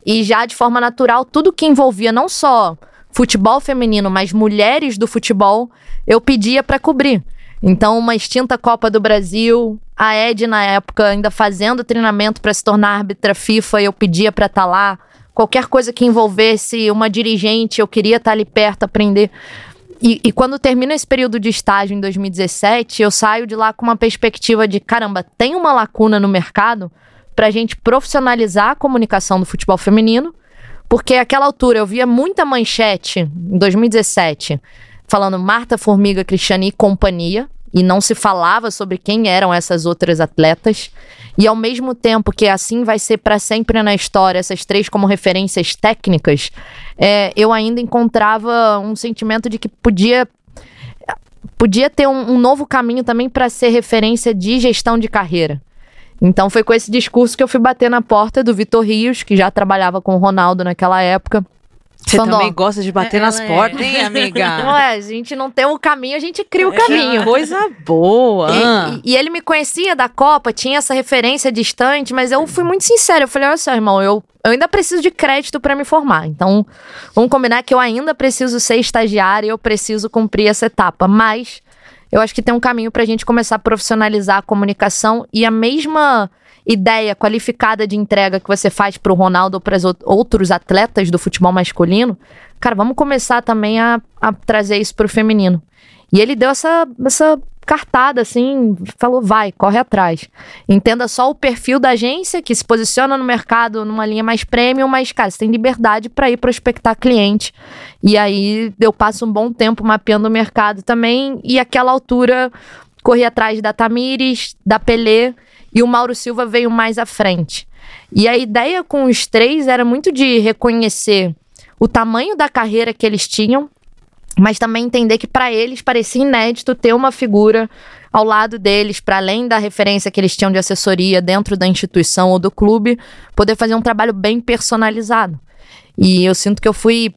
E já de forma natural, tudo que envolvia não só futebol feminino, mas mulheres do futebol, eu pedia para cobrir. Então, uma extinta Copa do Brasil, a Ed na época ainda fazendo treinamento para se tornar árbitra FIFA, eu pedia para estar lá. Qualquer coisa que envolvesse uma dirigente, eu queria estar ali perto, aprender. E, e quando termina esse período de estágio em 2017, eu saio de lá com uma perspectiva de caramba, tem uma lacuna no mercado para a gente profissionalizar a comunicação do futebol feminino, porque àquela altura eu via muita manchete em 2017 falando Marta Formiga, Cristiane e companhia, e não se falava sobre quem eram essas outras atletas. E ao mesmo tempo que assim vai ser para sempre na história, essas três como referências técnicas, é, eu ainda encontrava um sentimento de que podia podia ter um, um novo caminho também para ser referência de gestão de carreira. Então foi com esse discurso que eu fui bater na porta do Vitor Rios, que já trabalhava com o Ronaldo naquela época. Você também gosta de bater nas ela é. portas, hein, amiga? Não é, a gente não tem o caminho, a gente cria o caminho. Coisa boa. E, e- e ele me conhecia da Copa, tinha essa referência distante, mas eu fui muito sincera. Eu falei: olha só, irmão, eu, eu ainda preciso de crédito pra me formar. Então, vamos combinar que eu ainda preciso ser estagiária e eu preciso cumprir essa etapa. Mas eu acho que tem um caminho pra gente começar a profissionalizar a comunicação e a mesma ideia qualificada de entrega que você faz pro Ronaldo ou para outros atletas do futebol masculino. Cara, vamos começar também a, a trazer isso pro feminino. E ele deu essa, essa cartada, assim, falou: vai, corre atrás. Entenda só o perfil da agência, que se posiciona no mercado numa linha mais premium, mas, cara, você tem liberdade para ir prospectar cliente. E aí eu passo um bom tempo mapeando o mercado também. E aquela altura, corri atrás da Tamires, da Pelé, e o Mauro Silva veio mais à frente. E a ideia com os três era muito de reconhecer o tamanho da carreira que eles tinham, mas também entender que para eles parecia inédito ter uma figura ao lado deles, para além da referência que eles tinham de assessoria dentro da instituição ou do clube, poder fazer um trabalho bem personalizado. E eu sinto que eu fui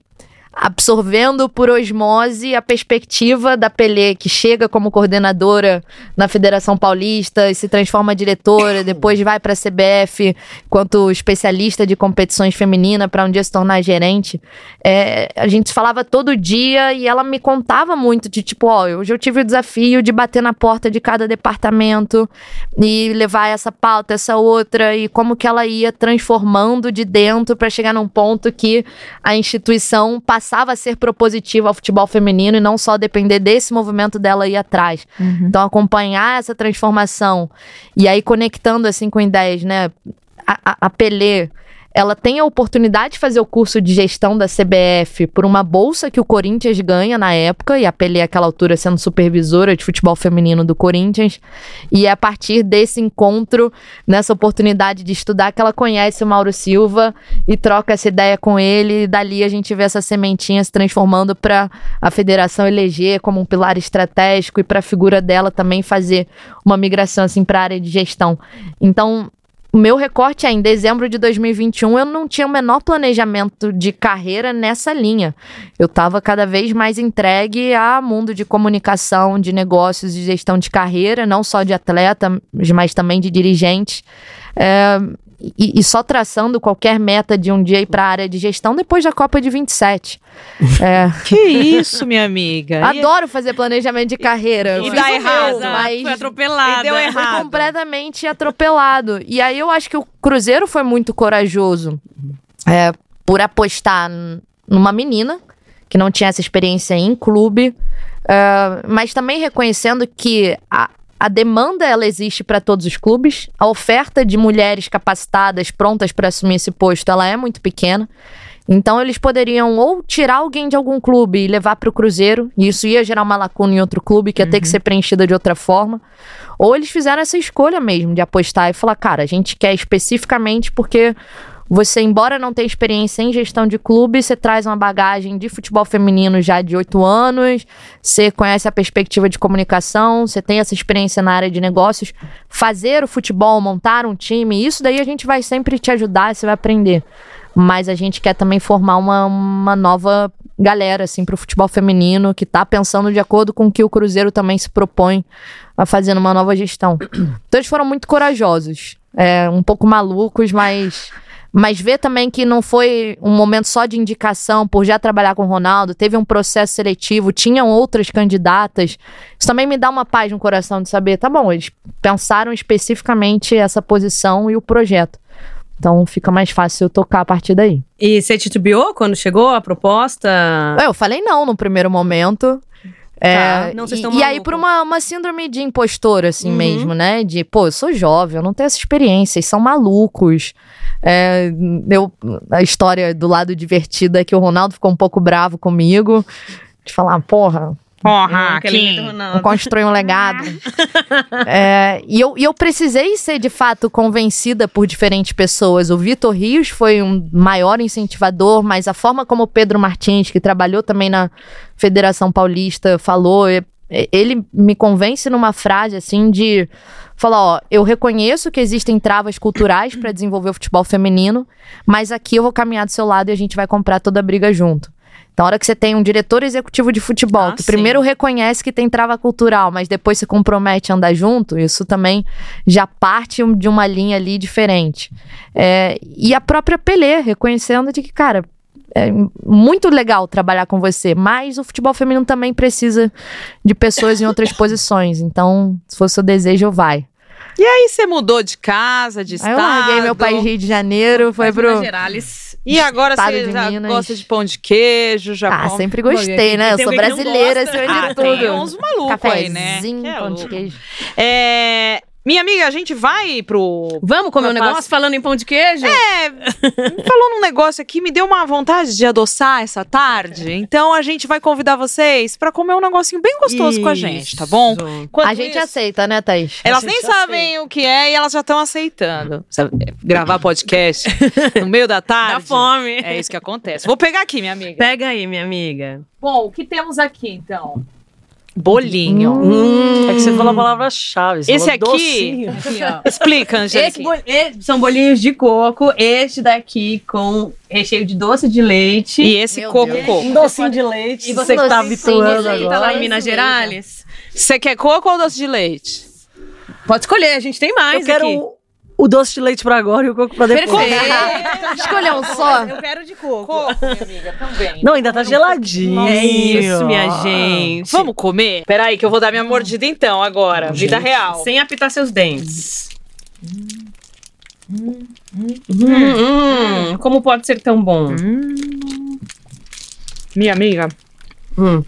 absorvendo por osmose a perspectiva da Pelé, que chega como coordenadora na Federação Paulista e se transforma diretora, depois vai para a CBF quanto especialista de competições femininas para um dia se tornar gerente. É, a gente falava todo dia e ela me contava muito de tipo, ó, hoje eu tive o desafio de bater na porta de cada departamento e levar essa pauta, essa outra e como que ela ia transformando de dentro para chegar num ponto que a instituição passava a ser propositiva ao futebol feminino e não só depender desse movimento dela ir atrás. Então acompanhar essa transformação e aí conectando assim com ideias, né? A, a, a Pelé ela tem a oportunidade de fazer o curso de gestão da CBF por uma bolsa que o Corinthians ganha na época, e a Pelé, àquela altura, sendo supervisora de futebol feminino do Corinthians. E é a partir desse encontro, nessa oportunidade de estudar, que ela conhece o Mauro Silva e troca essa ideia com ele. E dali a gente vê essa sementinha se transformando para a federação eleger como um pilar estratégico e para a figura dela também fazer uma migração assim para a área de gestão. Então, o meu recorte é em dezembro de 2021 eu não tinha o menor planejamento de carreira nessa linha. Eu estava cada vez mais entregue a mundo de comunicação, de negócios, de gestão de carreira, não só de atleta, mas também de dirigente. É, e, e só traçando qualquer meta de um dia ir para a área de gestão depois da Copa de 27. É, Que isso, minha amiga? E- adoro fazer planejamento de carreira. E dá errado. meu, mas Foi atropelada. E deu foi errado. completamente atropelado. E aí eu acho que o Cruzeiro foi muito corajoso é, por apostar numa menina que não tinha essa experiência em clube, é, mas também reconhecendo que a, a demanda ela existe para todos os clubes, a oferta de mulheres capacitadas, prontas para assumir esse posto, ela é muito pequena. Então eles poderiam ou tirar alguém de algum clube e levar para o Cruzeiro, e isso ia gerar uma lacuna em outro clube que ia ter que ser preenchida de outra forma, ou eles fizeram essa escolha mesmo de apostar e falar, cara, a gente quer especificamente porque você, embora não tenha experiência em gestão de clube, você traz uma bagagem de futebol feminino já de oito anos, você conhece a perspectiva de comunicação, você tem essa experiência na área de negócios. Fazer o futebol, montar um time, isso daí a gente vai sempre te ajudar, você vai aprender. Mas a gente quer também formar uma, uma nova galera, assim, pro futebol feminino, que tá pensando de acordo com o que o Cruzeiro também se propõe a fazer numa nova gestão. Então eles foram muito corajosos. É, um pouco malucos, mas mas ver também que não foi um momento só de indicação por já trabalhar com o Ronaldo, teve um processo seletivo, tinham outras candidatas. Isso também me dá uma paz no coração de saber, tá bom, eles pensaram especificamente essa posição e o projeto. Então fica mais fácil eu tocar a partir daí. E você titubeou quando chegou a proposta? Eu falei não no primeiro momento. É, Tá, não, e, e aí, por uma, uma síndrome de impostor, assim Uhum. mesmo, né? De, pô, eu sou jovem, eu não tenho essa experiência, eles são malucos. É, eu, a história do lado divertido é que o Ronaldo ficou um pouco bravo comigo. De falar, porra, Porra, Aquele Kim. constrói um legado. É, e, eu, e eu precisei ser, de fato, convencida por diferentes pessoas. O Vitor Rios foi um maior incentivador, mas a forma como o Pedro Martins, que trabalhou também na Federação Paulista, falou, ele me convence numa frase assim de falar, ó, eu reconheço que existem travas culturais para desenvolver o futebol feminino, mas aqui eu vou caminhar do seu lado e a gente vai comprar toda a briga junto. Então, a hora que você tem um diretor executivo de futebol, Ah, que sim. primeiro reconhece que tem trava cultural, mas depois se compromete a andar junto, isso também já parte de uma linha ali diferente. É, e a própria Pelé reconhecendo de que, cara, é muito legal trabalhar com você, mas o futebol feminino também precisa de pessoas em outras posições. Então, se for seu desejo, vai. E aí você mudou de casa, de Aí estado. eu larguei meu país Rio de Janeiro, foi pro. Gerais. E agora você já Minas. gosta de pão de queijo, já Ah, come- sempre gostei, né? Eu Tem sou brasileira, acima de Ah, tem tudo. uns malucos aí, né? Cafézinho, Que é pão de queijo. É, minha amiga, a gente vai pro. Vamos comer um negócio fase- falando em pão de queijo? É, falou num negócio aqui, me deu uma vontade de adoçar essa tarde. Então a gente vai convidar vocês pra comer um negocinho bem gostoso com a gente, tá bom? Isso. Enquanto A gente isso- aceita, né, Thaís? Elas nem sabem o que é e elas já estão aceitando. Sabe, gravar podcast no meio da tarde. Dá fome. É isso que acontece. Vou pegar aqui, minha amiga. Pega aí, minha amiga. Bom, o que temos aqui, então? Bolinho. Hum. É que você falou a palavra-chave. Esse falou aqui- docinho. Aqui. Explica, Angélica. bol- são bolinhos de coco. Este daqui com recheio de doce de leite. E esse Meu coco Deus. coco. Um docinho de leite. E você que tá habituando leite, Tá lá agora. em Minas Gerais. Você quer coco ou doce de leite? Pode escolher, a gente tem mais Eu quero aqui. O, doce de leite pra agora e o coco pra depois. Perfeito. Escolher um só. Eu quero de coco. Coco, minha amiga, também. Não, ainda tá geladinho. É isso, minha gente. Vamos comer? Peraí, que eu vou dar minha mordida então, agora. Vida real. Sem apitar seus dentes. Hum, hum, como pode ser tão bom? Minha amiga, Hum.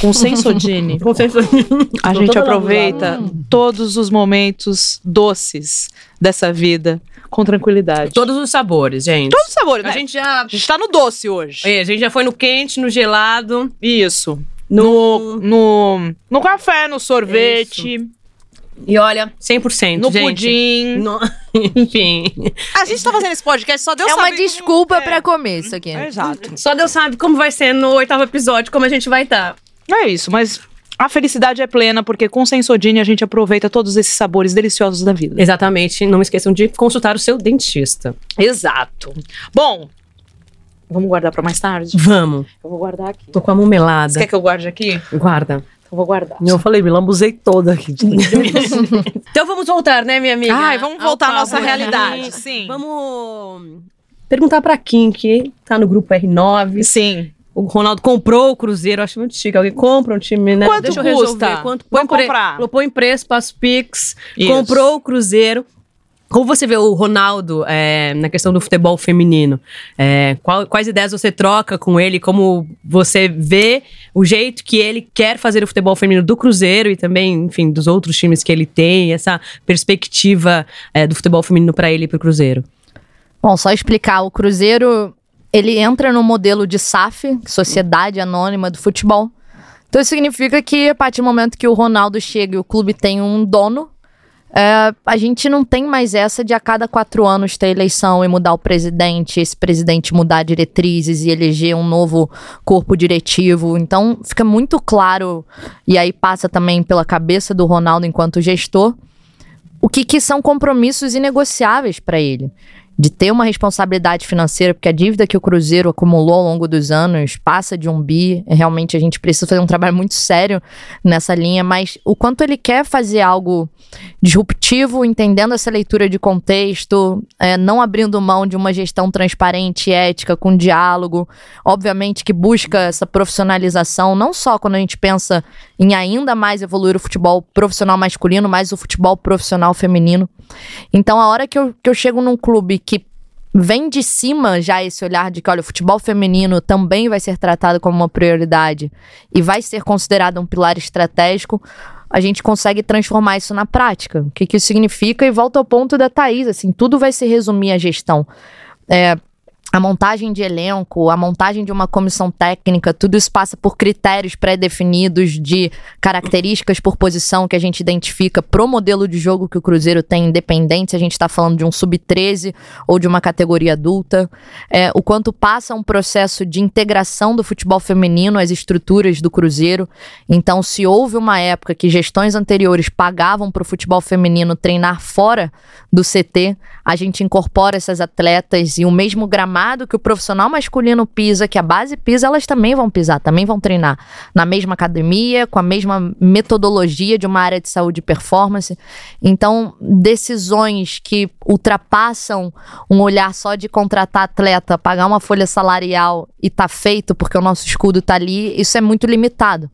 Com sensodine, Consenso- a Tô gente aproveita todos os momentos doces dessa vida com tranquilidade. Todos os sabores, gente. Todos os sabores, A né? gente já. A gente tá no doce hoje. É, a gente já foi no quente, no gelado, Isso. no. No, no café, no sorvete, E olha, 100%. no gente. pudim. No- Enfim. A gente tá fazendo esse podcast, só Deus É uma sabe como- desculpa é. pra comer isso aqui. É, Exato. Só Deus sabe como vai ser no oitavo episódio, como a gente vai estar. É isso, mas a felicidade é plena porque com Sensodine a gente aproveita todos esses sabores deliciosos da vida. Exatamente. Não esqueçam de consultar o seu dentista. Exato. Bom, vamos guardar pra mais tarde? Vamos. Eu vou guardar aqui. Tô com a mão melada. Você quer que eu guarde aqui? Guarda. Eu vou guardar. Eu falei, me lambuzei toda aqui. Então vamos voltar, né, minha amiga? Ai, vamos voltar à nossa realidade, sim. Vamos perguntar pra Kim, que tá no grupo R9. Sim. O Ronaldo comprou o Cruzeiro, acho muito chique. Alguém compra um time, né? Quanto Deixa eu custa? resolver. Quanto põe pre- comprar. Põe preço, passa o Pix. Isso. Comprou o Cruzeiro. Como você vê o Ronaldo é, na questão do futebol feminino? É, qual- quais ideias você troca com ele? Como você vê o jeito que ele quer fazer o futebol feminino do Cruzeiro e também, enfim, dos outros times que ele tem, essa perspectiva é, do futebol feminino para ele e para o Cruzeiro? Bom, só explicar, o Cruzeiro, ele entra no modelo de SAF, Sociedade Anônima do Futebol. Então isso significa que a partir do momento que o Ronaldo chega e o clube tem um dono, é, a gente não tem mais essa de a cada quatro anos ter eleição e mudar o presidente, esse presidente mudar diretrizes e eleger um novo corpo diretivo. Então fica muito claro, e aí passa também pela cabeça do Ronaldo enquanto gestor, o que, que são compromissos inegociáveis para ele. De ter uma responsabilidade financeira, porque a dívida que o Cruzeiro acumulou ao longo dos anos passa de um bi. Realmente a gente precisa fazer um trabalho muito sério nessa linha, mas o quanto ele quer fazer algo disruptivo, entendendo essa leitura de contexto, é, não abrindo mão de uma gestão transparente, ética, com diálogo, obviamente que busca essa profissionalização, não só quando a gente pensa em ainda mais evoluir o futebol profissional masculino, mas o futebol profissional feminino. Então, a hora que eu, que eu chego num clube que vem de cima já esse olhar de que, olha, o futebol feminino também vai ser tratado como uma prioridade e vai ser considerado um pilar estratégico, a gente consegue transformar isso na prática. O que, que isso significa? E volta ao ponto da Thaís, assim, tudo vai se resumir à gestão. É, a montagem de elenco, a montagem de uma comissão técnica, tudo isso passa por critérios pré-definidos de características por posição que a gente identifica pro modelo de jogo que o Cruzeiro tem, independente se a gente está falando de um sub-13 ou de uma categoria adulta. É, o quanto passa um processo de integração do futebol feminino às estruturas do Cruzeiro. Então, se houve uma época que gestões anteriores pagavam para o futebol feminino treinar fora do CT, a gente incorpora essas atletas e o mesmo gramado que o profissional masculino pisa, que a base pisa, elas também vão pisar, também vão treinar na mesma academia, com a mesma metodologia de uma área de saúde e performance. Então, decisões que ultrapassam um olhar só de contratar atleta, pagar uma folha salarial e tá feito porque o nosso escudo tá ali, isso é muito limitado.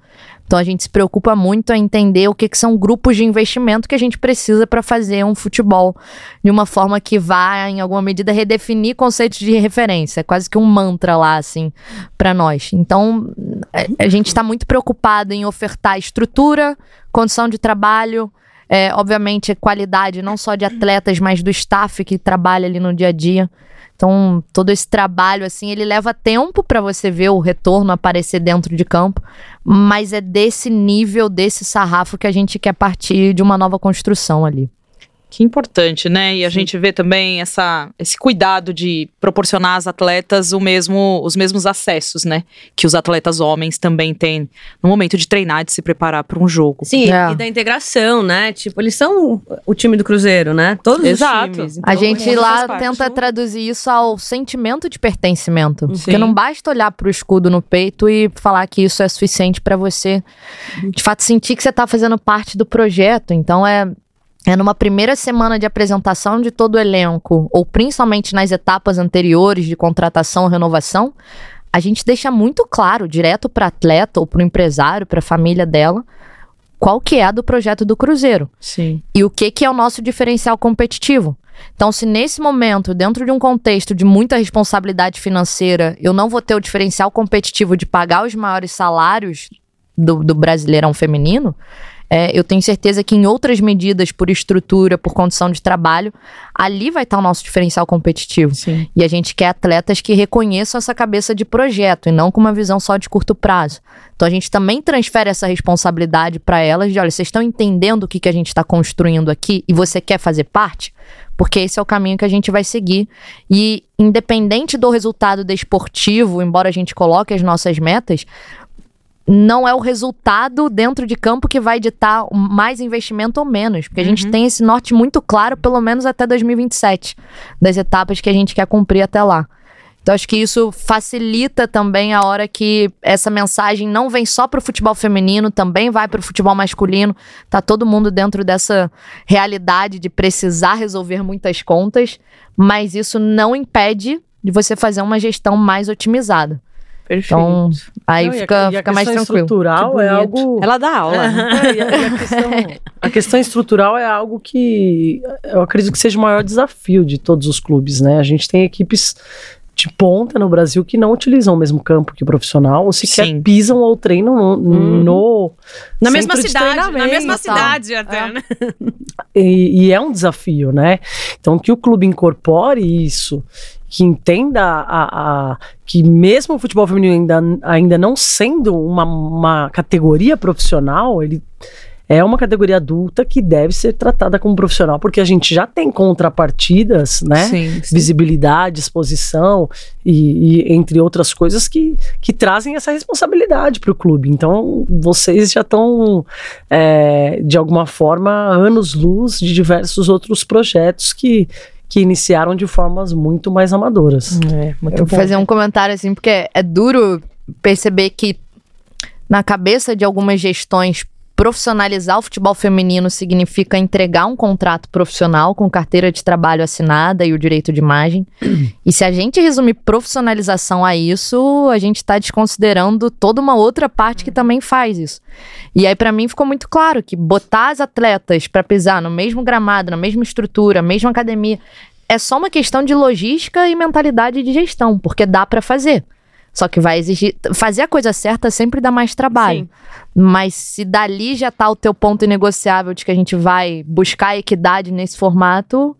Então a gente se preocupa muito em entender o que, que são grupos de investimento que a gente precisa para fazer um futebol de uma forma que vá, em alguma medida, redefinir conceitos de referência. É quase que um mantra lá, assim, para nós. Então a- a gente está muito preocupado em ofertar estrutura, condição de trabalho. é, obviamente, qualidade não só de atletas, mas do staff que trabalha ali no dia a dia. Então, todo esse trabalho, assim, ele leva tempo para você ver o retorno aparecer dentro de campo, mas é desse nível, desse sarrafo que a gente quer partir de uma nova construção ali. Que importante, né? E a gente vê também essa, esse cuidado de proporcionar às atletas o mesmo, os mesmos acessos, né? Que os atletas homens também têm no momento de treinar, de se preparar para um jogo. Sim, É. e da integração, né? Tipo, eles são o time do Cruzeiro, né? Todos Exato. os times. A Então, gente é- lá tenta traduzir isso ao sentimento de pertencimento. Sim. Porque não basta olhar pro escudo no peito e falar que isso é suficiente para você, de fato, sentir que você tá fazendo parte do projeto. Então é. É numa primeira semana de apresentação de todo o elenco, ou principalmente nas etapas anteriores de contratação ou renovação, a gente deixa muito claro, direto para atleta ou para o empresário, para a família dela, qual que é a do projeto do Cruzeiro Sim. e o que, que é o nosso diferencial competitivo. Então, se nesse momento, dentro de um contexto de muita responsabilidade financeira, eu não vou ter o diferencial competitivo de pagar os maiores salários do, do brasileirão feminino, é, eu tenho certeza que em outras medidas, por estrutura, por condição de trabalho, ali vai estar o nosso diferencial competitivo. Sim. E a gente quer atletas que reconheçam essa cabeça de projeto e não com uma visão só de curto prazo. Então a gente também transfere essa responsabilidade para elas de, olha, vocês estão entendendo o que, que a gente está construindo aqui e você quer fazer parte? Porque esse é o caminho que a gente vai seguir. E independente do resultado desportivo, embora a gente coloque as nossas metas, não é o resultado dentro de campo que vai ditar mais investimento ou menos. Porque a gente tem esse norte muito claro, pelo menos até 2027, das etapas que a gente quer cumprir até lá. Então, acho que isso facilita também a hora que essa mensagem não vem só para o futebol feminino, também vai para o futebol masculino. Tá todo mundo dentro dessa realidade de precisar resolver muitas contas, mas isso não impede de você fazer uma gestão mais otimizada. Perfeito. Então, aí Não, e a- fica, e a fica mais questão tranquilo. estrutural Que é algo. Ela dá aula. né? É, e a, e a questão, a questão estrutural é algo que eu acredito que seja o maior desafio de todos os clubes, né? A gente tem equipes de ponta no Brasil que não utilizam o mesmo campo que o profissional, ou sequer Sim. pisam ou treinam no, no Na mesma cidade, na mesma cidade até, É. né? E, e é um desafio, né? Então que o clube incorpore isso, que entenda a, a- que mesmo o futebol feminino ainda, ainda não sendo uma, uma categoria profissional, ele é uma categoria adulta que deve ser tratada como profissional, porque a gente já tem contrapartidas, né? Sim. Visibilidade, exposição e, e entre outras coisas que, que trazem essa responsabilidade para o clube. Então, vocês já estão, é, de alguma forma, anos-luz de diversos outros projetos que, que iniciaram de formas muito mais amadoras. É, muito Eu vou fazer um comentário assim, porque é duro perceber que na cabeça de algumas gestões profissionalizar o futebol feminino significa entregar um contrato profissional com carteira de trabalho assinada e o direito de imagem. e se a gente resumir profissionalização a isso, a gente está desconsiderando toda uma outra parte que também faz isso. E aí para mim ficou muito claro que botar as atletas para pisar no mesmo gramado, na mesma estrutura, mesma academia, é só uma questão de logística e mentalidade de gestão, porque dá para fazer. Só que vai exigir. Fazer a coisa certa sempre dá mais trabalho. Sim. Mas se dali já tá o teu ponto inegociável de que a gente vai buscar equidade nesse formato,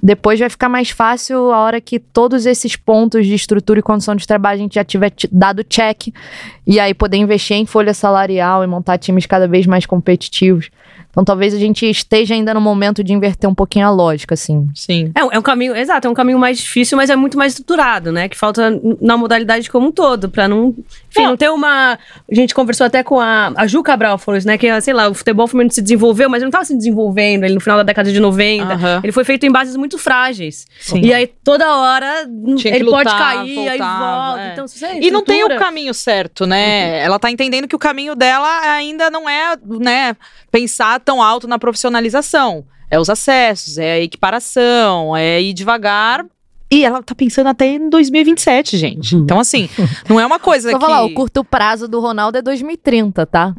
depois vai ficar mais fácil a hora que todos esses pontos de estrutura e condição de trabalho a gente já tiver ti- dado check. E aí poder investir em folha salarial e montar times cada vez mais competitivos. Então talvez a gente esteja ainda no momento de inverter um pouquinho a lógica, assim. Sim. É, um- é um caminho, exato, é um caminho mais difícil, mas é muito mais estruturado, né? Que falta na modalidade como um todo, pra não. Enfim, não, ter uma. A gente conversou até com a, a Ju Cabral, falou isso, né? Que, sei lá, o futebol feminino se desenvolveu, mas ele não tava se desenvolvendo ele no final da década de 90. Aham. Ele foi feito em bases muito frágeis. Sim. E aí toda hora Tinha ele pode lutar, cair, aí voltar, volta. é. Então, você E não tem o caminho certo, né? Ela tá entendendo que o caminho dela ainda não é, né, pensar tão alto na profissionalização. É os acessos, é a equiparação, é ir devagar. E ela tá pensando até em 2027, gente. Então, assim, não é uma coisa Só que... falar, o curto prazo do Ronaldo é 2030, tá?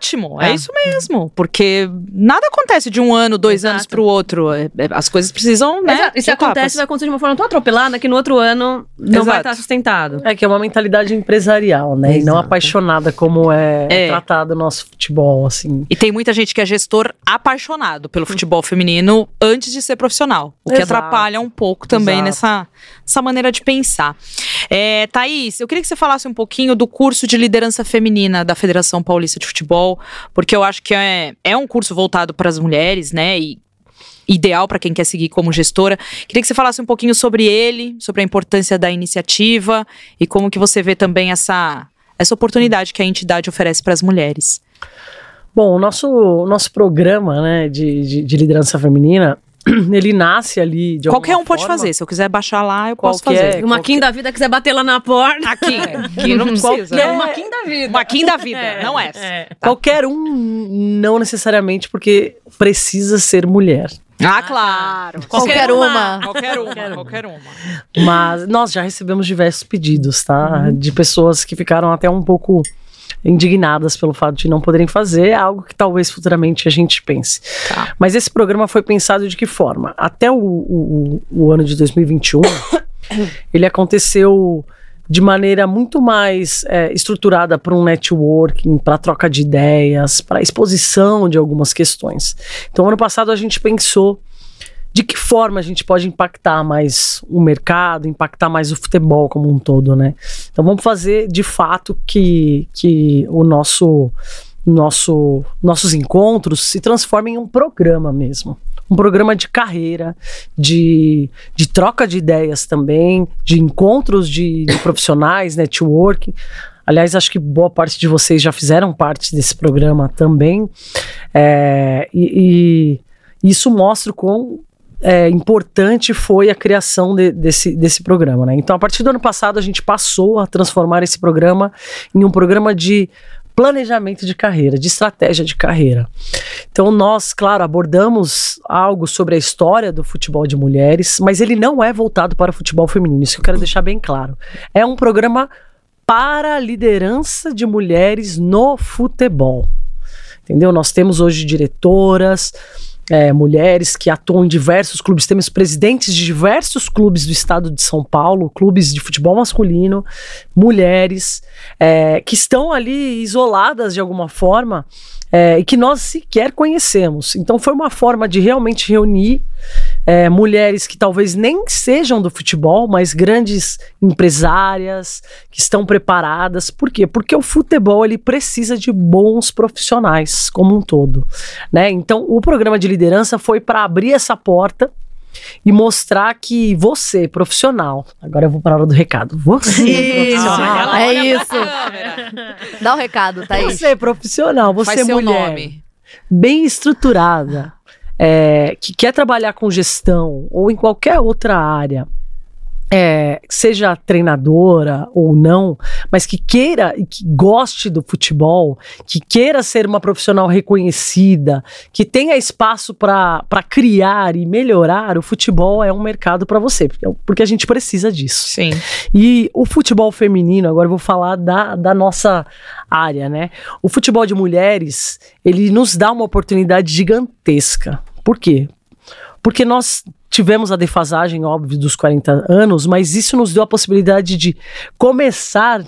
Ótimo, é. É. isso mesmo. Porque nada acontece de um ano, dois Exato. anos pro outro. É- é- as coisas precisam, né? Exato. E se de etapas. acontece, vai acontecer de uma forma tão atropelada que no outro ano não vai Exato. estar sustentado. É que é uma mentalidade empresarial, né? E não Exato. apaixonada como é, É. tratado o nosso futebol, assim. E tem muita gente que é gestor apaixonado pelo futebol feminino antes de ser profissional. O que Exato. atrapalha um pouco também Exato. nessa, nessa maneira de pensar. É, Thaís, eu queria que você falasse um pouquinho do curso de liderança feminina da Federação Paulista de Futebol, porque eu acho que é, é um curso voltado para as mulheres, né? E ideal para quem quer seguir como gestora. Queria que você falasse um pouquinho sobre ele, sobre a importância da iniciativa e como que você vê também essa, essa oportunidade que a entidade oferece para as mulheres. Bom, o nosso, nosso programa né, de, de, de liderança feminina, ele nasce ali de Qualquer um pode forma- fazer. Se eu quiser baixar lá, eu posso Qualquer- fazer. O Maquin da vida quiser bater lá na porta. Aqui, aqui não precisa. Qualquer- O Maquin da vida. Maquin da vida, não essa. É. Qualquer um, não necessariamente porque precisa ser mulher. Ah, claro. Qualquer uma. Qualquer uma, qualquer uma. Mas nós já recebemos diversos pedidos, tá? De pessoas que ficaram até um pouco indignadas pelo fato de não poderem fazer algo que talvez futuramente a gente pense. Tá. Mas esse programa foi pensado de que forma? Até o, o, o ano de 2021, ele aconteceu de maneira muito mais é, estruturada para um networking, para troca de ideias, para exposição de algumas questões. Então, ano passado a gente pensou de que forma a gente pode impactar mais o mercado, impactar mais o futebol como um todo, né? Então vamos fazer de fato que, que o nosso, nosso nossos encontros se transformem em um programa mesmo. Um programa de carreira, de, de troca de ideias também, de encontros de, de profissionais, networking. Aliás, acho que boa parte de vocês já fizeram parte desse programa também. É, e, e isso mostra o quão é, importante foi a criação de- desse, desse programa. Né? Então, a partir do ano passado, a gente passou a transformar esse programa em um programa de planejamento de carreira, de estratégia de carreira. Então, nós, claro, abordamos algo sobre a história do futebol de mulheres, mas ele não é voltado para o futebol feminino. Isso que eu quero deixar bem claro. É um programa para a liderança de mulheres no futebol. Entendeu? Nós temos hoje diretoras, é, mulheres que atuam em diversos clubes. Temos presidentes de diversos clubes do estado de São Paulo, clubes de futebol masculino, mulheres é, que estão ali isoladas de alguma forma é, e que nós sequer conhecemos. Então foi uma forma de realmente reunir é, mulheres que talvez nem sejam do futebol, mas grandes empresárias que estão preparadas. Por quê? Porque o futebol ele precisa de bons profissionais como um todo, né? Então o programa de liderança foi para abrir essa porta e mostrar que você, profissional, agora eu vou para a hora do recado. Você, Isso, profissional, É isso. Dá o recado, Thaís. você, profissional, você Faz seu mulher, nome. bem estruturada, é, que quer trabalhar com gestão ou em qualquer outra área, é, seja treinadora ou não, mas que queira e que goste do futebol, que queira ser uma profissional reconhecida, que tenha espaço para criar e melhorar, o futebol é um mercado para você, porque- porque a gente precisa disso. Sim. E o futebol feminino, agora eu vou falar da, da nossa área, né? O futebol de mulheres, ele nos dá uma oportunidade gigantesca. Por quê? Porque nós tivemos a defasagem, óbvio, dos 40 anos, mas isso nos deu a possibilidade de começar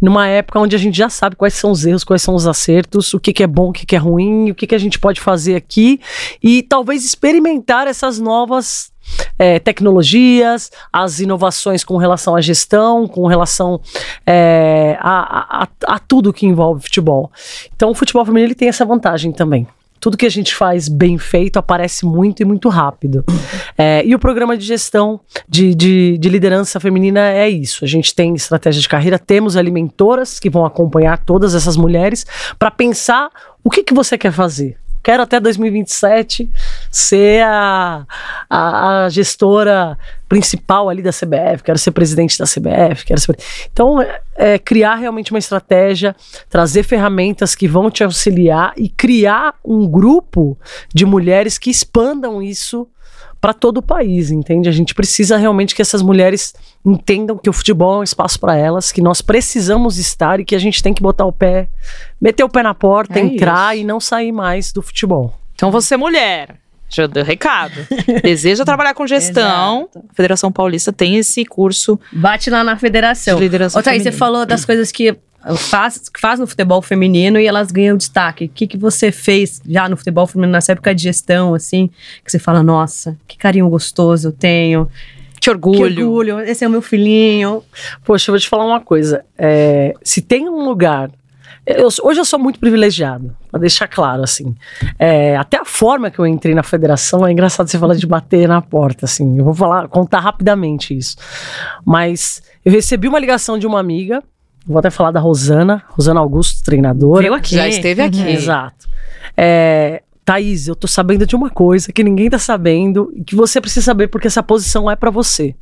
numa época onde a gente já sabe quais são os erros, quais são os acertos, o que, que é bom, o que, que é ruim, o que, que a gente pode fazer aqui e talvez experimentar essas novas é, tecnologias, as inovações com relação à gestão, com relação é, a, a- a- tudo que envolve futebol. Então, o futebol feminino ele tem essa vantagem também. Tudo que a gente faz bem feito aparece muito e muito rápido. É, e o programa de gestão de, de, de liderança feminina é isso. A gente tem estratégia de carreira, temos ali mentoras que vão acompanhar todas essas mulheres para pensar o que, que você quer fazer. Quero até 2027 ser a, a, a gestora principal ali da CBF, quero ser presidente da CBF, quero ser. Então, é, é criar realmente uma estratégia, trazer ferramentas que vão te auxiliar e criar um grupo de mulheres que expandam isso para todo o país, entende? A gente precisa realmente que essas mulheres entendam que o futebol é um espaço para elas, que nós precisamos estar e que a gente tem que botar o pé, meter o pé na porta, É entrar isso. e não sair mais do futebol. Então você, mulher, já deu recado. Deseja trabalhar com gestão. A Federação Paulista tem esse curso Bate lá na de federação. liderança Ô, Thaís, você falou das coisas que faz, faz no futebol feminino e elas ganham destaque. O que, que você fez já no futebol feminino nessa época de gestão, assim, que você fala, nossa, que carinho gostoso eu tenho, Que orgulho. que orgulho, esse é o meu filhinho. Poxa, eu vou te falar uma coisa. é, se tem um lugar. eu- hoje eu sou muito privilegiado, pra deixar claro, assim. É, até a forma que eu entrei na federação é engraçado você falar de bater na porta, assim. Eu vou falar, contar rapidamente isso. Mas eu recebi uma ligação de uma amiga, vou até falar da Rosana, Rosana Augusto, treinadora. Veio aqui. Já esteve aqui. Exato. É, Thaís, eu tô sabendo de uma coisa que ninguém tá sabendo e que você precisa saber porque essa posição é pra você.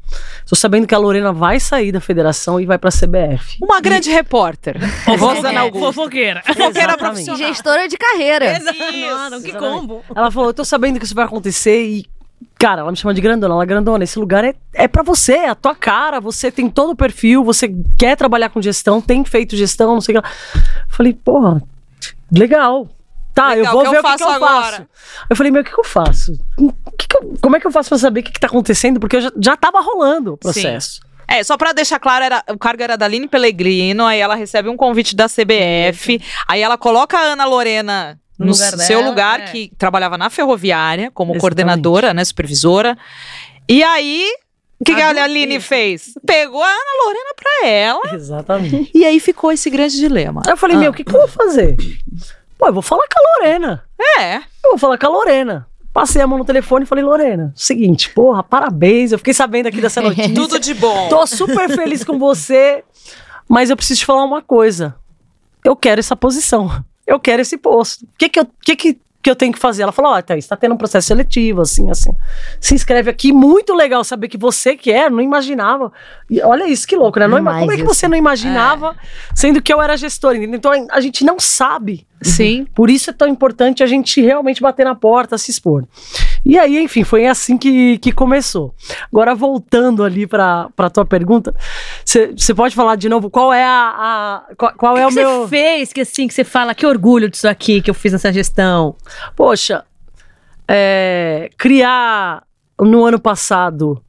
Tô sabendo que a Lorena vai sair da federação e vai pra CBF. Uma grande repórter. Rosana Augusto. Fofoqueira. Fofoqueira. E profissional. gestora de carreira. Mano, que combo. Ela falou: Eu tô sabendo que isso vai acontecer e. Cara, ela me chama de grandona. Ela, grandona, esse lugar é, é para você, é a tua cara. Você tem todo o perfil, você quer trabalhar com gestão, tem feito gestão, não sei o que lá. Falei, porra, legal. Tá, Legal, eu vou que ver eu o que, que faço eu agora? faço. Eu falei, meu, o que, que eu faço? O que eu- como é que eu faço pra saber o que, que tá acontecendo? Porque eu já, já tava rolando o processo. É, só pra deixar claro, era, o cargo era da Aline Pellegrino, aí ela recebe um convite da CBF, aí ela coloca a Ana Lorena No no, lugar seu dela, lugar, é. que trabalhava na ferroviária, como Exatamente. coordenadora, né, supervisora. E aí, o que, que a. Aline fez? Pegou a Ana Lorena pra ela, Exatamente. e aí ficou esse grande dilema. Aí eu falei, Ah. meu, o que, que eu vou fazer? Pô, eu vou falar com a Lorena. É, Eu vou falar com a Lorena. Passei a mão no telefone e falei, Lorena, seguinte, porra, parabéns. Eu fiquei sabendo aqui dessa notícia. tudo de bom. Tô super feliz com você, mas eu preciso te falar uma coisa. Eu quero essa posição. Eu quero esse posto. O que que eu, que que, que eu tenho que fazer? Ela falou, ó, Thaís, tá tendo um processo seletivo, assim, assim. Se inscreve aqui. Muito legal saber que você quer, não imaginava. E olha isso, que louco, né? Não como é que você não imaginava, sendo que eu era gestora, entendeu? Então a gente não sabe Sim. Por isso é tão importante a gente realmente bater na porta, se expor. E aí, enfim, foi assim que, que começou. Agora, voltando ali para a tua pergunta, você pode falar de novo qual é a. a qual, qual é que o que meu. você fez que assim, que você fala, que orgulho disso aqui que eu fiz nessa gestão? Poxa, é, criar no ano passado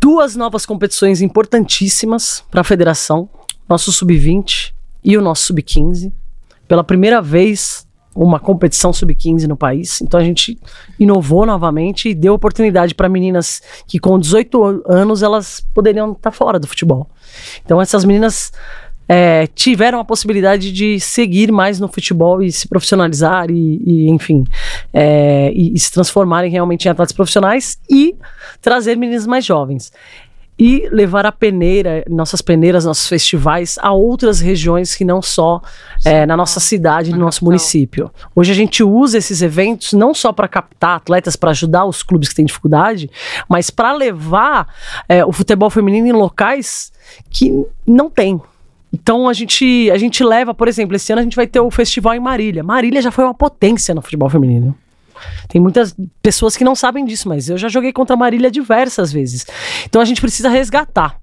duas novas competições importantíssimas para a federação, nosso sub-20 e o nosso sub-15. Pela primeira vez, uma competição sub-15 no país. Então a gente inovou novamente e deu oportunidade para meninas que com 18 anos elas poderiam estar fora do futebol. Então essas meninas é, tiveram a possibilidade de seguir mais no futebol e se profissionalizar e, e enfim, é, e, e se transformarem realmente em atletas profissionais e trazer meninas mais jovens e levar a peneira, nossas peneiras, nossos festivais a outras regiões que não só é, na nossa cidade, no nosso município. Hoje a gente usa esses eventos não só para captar atletas, para ajudar os clubes que têm dificuldade, mas para levar é, o futebol feminino em locais que não tem. Então a gente, a gente leva, por exemplo, esse ano a gente vai ter o festival em Marília. Marília já foi uma potência no futebol feminino. Tem muitas pessoas que não sabem disso, mas eu já joguei contra a Marília diversas vezes. Então a gente precisa resgatar.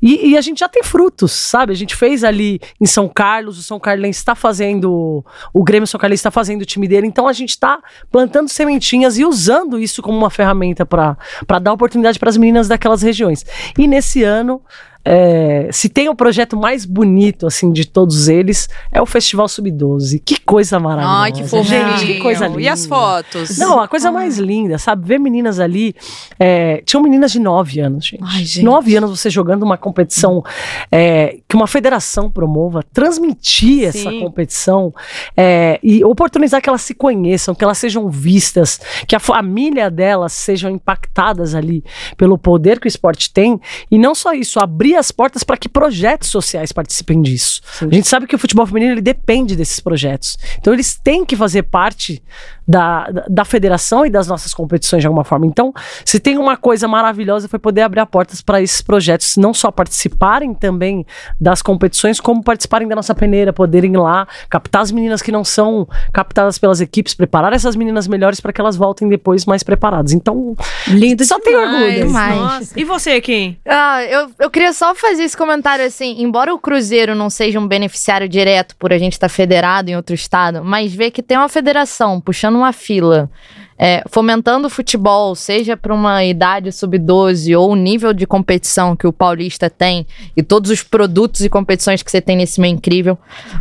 E, e, a gente já tem frutos, sabe? A gente fez ali em São Carlos, o São Carlense está fazendo, o Grêmio São Carlense está fazendo o time dele, então a gente está plantando sementinhas e usando isso como uma ferramenta para dar oportunidade para as meninas daquelas regiões. E nesse ano é, se tem o projeto mais bonito, assim, de todos eles, é o Festival Sub-12. Que coisa maravilhosa. Ai, que fofinho. Gente, que coisa linda. E as fotos? Não, a coisa mais linda, sabe? Ver meninas ali. É, tinham meninas de 9 anos, gente. Ai, gente. 9 anos você jogando uma competição é, que uma federação promova, transmitir essa Sim. competição é, e oportunizar que elas se conheçam, que elas sejam vistas, que a família delas sejam impactadas ali pelo poder que o esporte tem. E não só isso, abrir as portas para que projetos sociais participem disso. A gente sabe que o futebol feminino ele depende desses projetos. Então eles têm que fazer parte da, da, federação e das nossas competições de alguma forma. Então, se tem uma coisa maravilhosa foi poder abrir as portas para esses projetos não só participarem também das competições, como participarem da nossa peneira, poderem ir lá captar as meninas que não são captadas pelas equipes, preparar essas meninas melhores para que elas voltem depois mais preparadas. Então, Lindo Só tem orgulho. Demais. Nossa. E você, Kim? Ah, eu, eu queria só fazer esse comentário assim, embora o Cruzeiro não seja um beneficiário direto por a gente estar federado em outro estado, mas ver que tem uma federação puxando uma fila, é, fomentando o futebol, seja para uma idade sub-12 ou o nível de competição que o Paulista tem e todos os produtos e competições que você tem nesse meio incrível,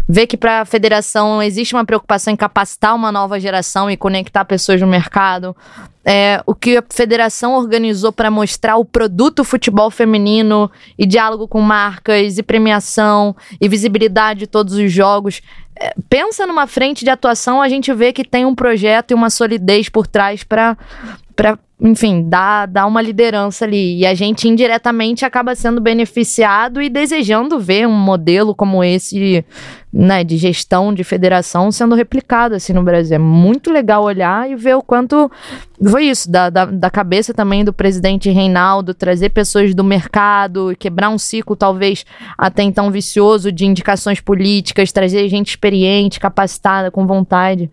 ver que para a federação existe uma preocupação em capacitar uma nova geração e conectar pessoas no mercado, é, o que a federação organizou para mostrar o produto futebol feminino e diálogo com marcas e premiação e visibilidade de todos os jogos. Pensa numa frente de atuação, a gente vê que tem um projeto e uma solidez por trás para enfim, dar, dar uma liderança ali. E a gente indiretamente acaba sendo beneficiado e desejando ver um modelo como esse, né, de gestão de federação sendo replicado assim no Brasil. É muito legal olhar e ver o quanto foi isso, da, da, da cabeça também do presidente Reinaldo, trazer pessoas do mercado, quebrar um ciclo talvez até então vicioso de indicações políticas, trazer gente experiente, capacitada, com vontade.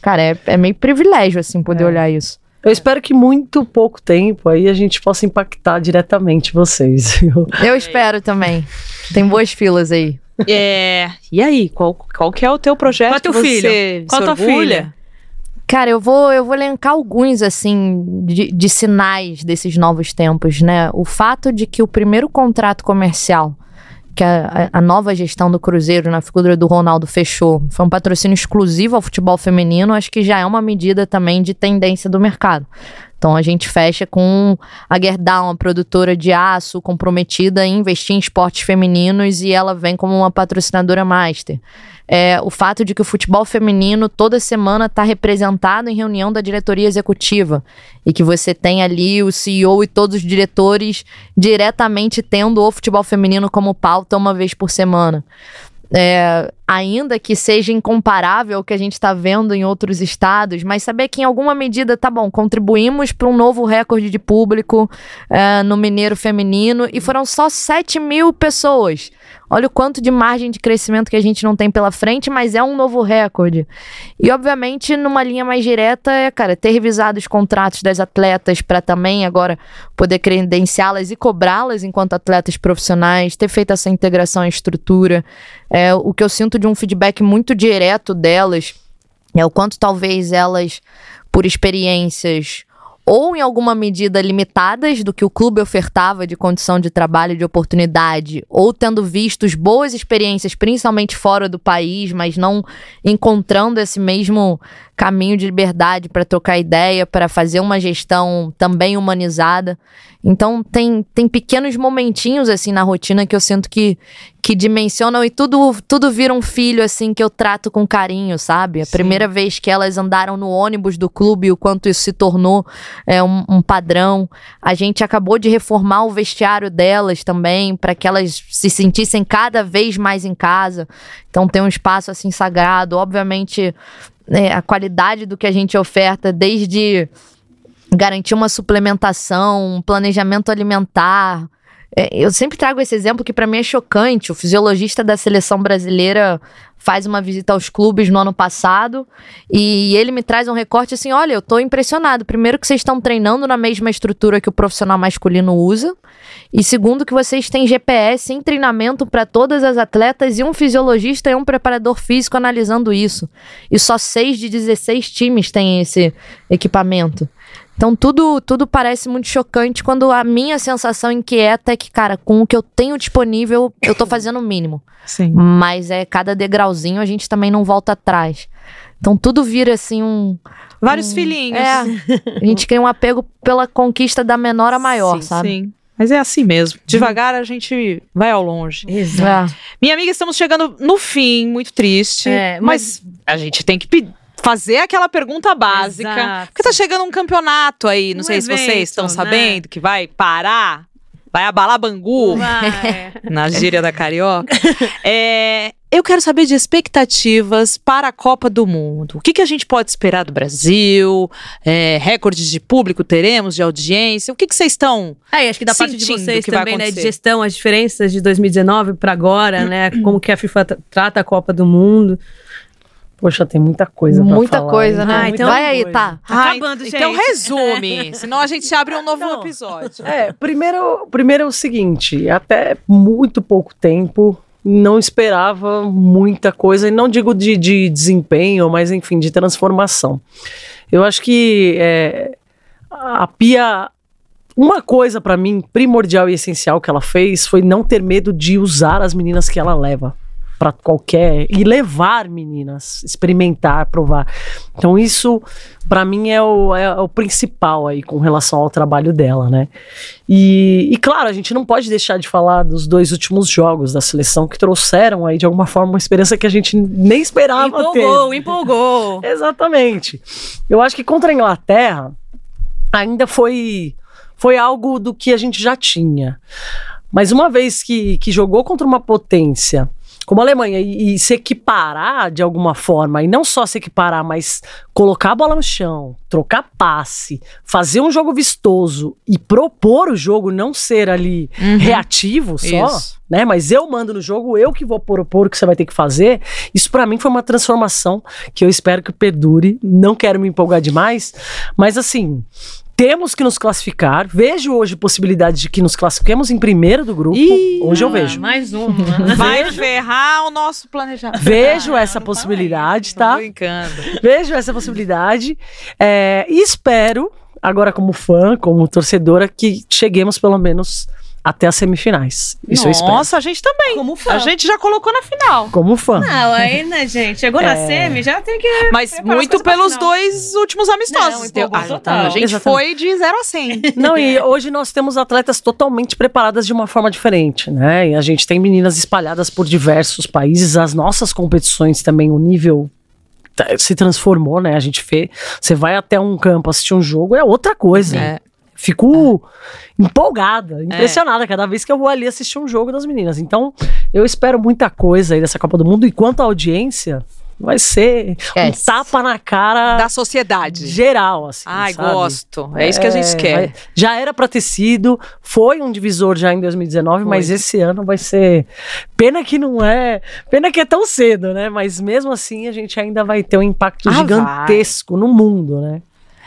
Cara, é, é meio privilégio, assim, poder É. olhar isso. Eu espero que muito pouco tempo aí a gente possa impactar diretamente vocês. viu? Eu espero também. Tem boas filas aí. É. E aí, qual, qual que é o teu projeto? Qual é teu filho? Qual tua filha? Cara, eu vou, eu vou elencar alguns, assim, de, de sinais desses novos tempos, né? O fato de que o primeiro contrato comercial que a, a- nova gestão do Cruzeiro, na figura do Ronaldo, fechou, foi um patrocínio exclusivo ao futebol feminino, acho que já é uma medida também de tendência do mercado. Então a gente fecha com a Gerdau, uma produtora de aço comprometida em investir em esportes femininos e ela vem como uma patrocinadora master. É, o fato de que o futebol feminino toda semana está representado em reunião da diretoria executiva e que você tem ali o CEO e todos os diretores diretamente tendo o futebol feminino como pauta uma vez por semana. É, ainda que seja incomparável ao que a gente está vendo em outros estados, mas saber que em alguma medida, tá bom, contribuímos para um novo recorde de público é, no Mineiro Feminino e foram só 7 mil pessoas. Olha o quanto de margem de crescimento que a gente não tem pela frente, mas é um novo recorde. E, obviamente, numa linha mais direta, é, cara, ter revisado os contratos das atletas para também agora poder credenciá-las e cobrá-las enquanto atletas profissionais, ter feito essa integração em estrutura. É, o que eu sinto de um feedback muito direto delas é o quanto talvez elas, por experiências ou em alguma medida limitadas do que o clube ofertava de condição de trabalho, de oportunidade, ou tendo vistos boas experiências, principalmente fora do país, mas não encontrando esse mesmo caminho de liberdade para trocar ideia, para fazer uma gestão também humanizada. Então tem, tem pequenos momentinhos assim na rotina que eu sinto que, que dimensionam e tudo tudo vira um filho assim que eu trato com carinho, sabe? A Sim. primeira vez que elas andaram no ônibus do clube, o quanto isso se tornou é, um, um padrão. A gente acabou de reformar o vestiário delas também para que elas se sentissem cada vez mais em casa. Então tem um espaço assim sagrado, obviamente é, a qualidade do que a gente oferta, desde garantir uma suplementação, um planejamento alimentar. É, eu sempre trago esse exemplo que para mim é chocante. O fisiologista da seleção brasileira faz uma visita aos clubes no ano passado e ele me traz um recorte assim: olha, eu tô impressionado. Primeiro, que vocês estão treinando na mesma estrutura que o profissional masculino usa, e segundo, que vocês têm GPS em treinamento para todas as atletas e um fisiologista e um preparador físico analisando isso. E só 6 de 16 times têm esse equipamento. Então tudo, tudo parece muito chocante quando a minha sensação inquieta é que, cara, com o que eu tenho disponível, eu tô fazendo o mínimo. Sim. Mas é cada degrauzinho a gente também não volta atrás. Então tudo vira assim um. Vários um, filhinhos. É, a gente cria um apego pela conquista da menor a maior, sim, sabe? Sim. Mas é assim mesmo. Devagar a gente vai ao longe. Exato. É. Minha amiga, estamos chegando no fim, muito triste. É, mas... mas a gente tem que pedir fazer aquela pergunta básica. Exato. Porque tá chegando um campeonato aí, não Um sei se vocês evento, estão né? sabendo, que vai parar, vai abalar Bangu, Vai. na gíria da carioca. É, eu quero saber de expectativas para a Copa do Mundo. O que, que a gente pode esperar do Brasil? É, recordes de público teremos, de audiência? O que, que vocês estão... É, acho que da parte de vocês também, né, de gestão, as diferenças de 2019 para agora, né, como que a FIFA tra- trata a Copa do Mundo. Poxa, tem muita coisa pra Muita falar, coisa, né? Ah, então- Vai aí, tá. Acabando, gente. Então resume, senão a gente abre um novo Não. episódio. É, primeiro, primeiro é o seguinte, até muito pouco tempo não esperava muita coisa, e não digo de, de desempenho, mas enfim, de transformação. Eu acho que é, a Pia, uma coisa pra mim primordial e essencial que ela fez foi não ter medo de usar as meninas que ela leva pra qualquer e levar meninas, experimentar, provar. Então isso pra mim é o, é o principal aí com relação ao trabalho dela, né? E, e, claro, a gente não pode deixar de falar dos dois últimos jogos da seleção que trouxeram aí de alguma forma uma experiência que a gente nem esperava ter. Empolgou, empolgou. Exatamente. Eu acho que contra a Inglaterra ainda foi, foi algo do que a gente já tinha. Mas uma vez que, que jogou contra uma potência como a Alemanha e, e se equiparar de alguma forma, e não só se equiparar, mas colocar a bola no chão, trocar passe, fazer um jogo vistoso e propor o jogo, não ser ali reativo só, Isso. né? Mas eu mando no jogo, eu que vou propor o que você vai ter que fazer. Isso pra mim foi uma transformação que eu espero que perdure. Não quero me empolgar demais, mas assim, temos que nos classificar. Vejo hoje possibilidade de que nos classifiquemos em primeiro do grupo. Ih, hoje eu Ah, vejo. Mais uma. Vai ferrar o nosso planejamento. Vejo essa não fala possibilidade, Tô tá? brincando. Vejo essa possibilidade. é, e espero, agora como fã, como torcedora, que cheguemos pelo menos até as semifinais. Isso eu espero. Nossa, a gente também. Como fã. A gente já colocou na final. Como fã. Não, aí, né, gente? Chegou na semi, já tem que. Mas muito pelos dois últimos amistosos. Não, Ah, total. A gente Exatamente. foi de 0 a 100. Não, e hoje nós temos atletas totalmente preparadas de uma forma diferente, né? E a gente tem meninas espalhadas por diversos países. As nossas competições também, o nível tá- se transformou, né? A gente vê. Você vai até um campo assistir um jogo, é outra coisa. É. Fico empolgada, impressionada cada vez que eu vou ali assistir um jogo das meninas. Então, eu espero muita coisa aí dessa Copa do Mundo. E quanto à audiência, vai ser um Esquece. tapa na cara Da sociedade. geral, assim. Ai, sabe? gosto. É isso que a gente quer. vai- já era pra ter sido, foi um divisor já em 2019, mas Foi. esse ano vai ser. Pena que não é. Pena que é tão cedo, né? Mas mesmo assim a gente ainda vai ter um impacto Ah, gigantesco no mundo, né?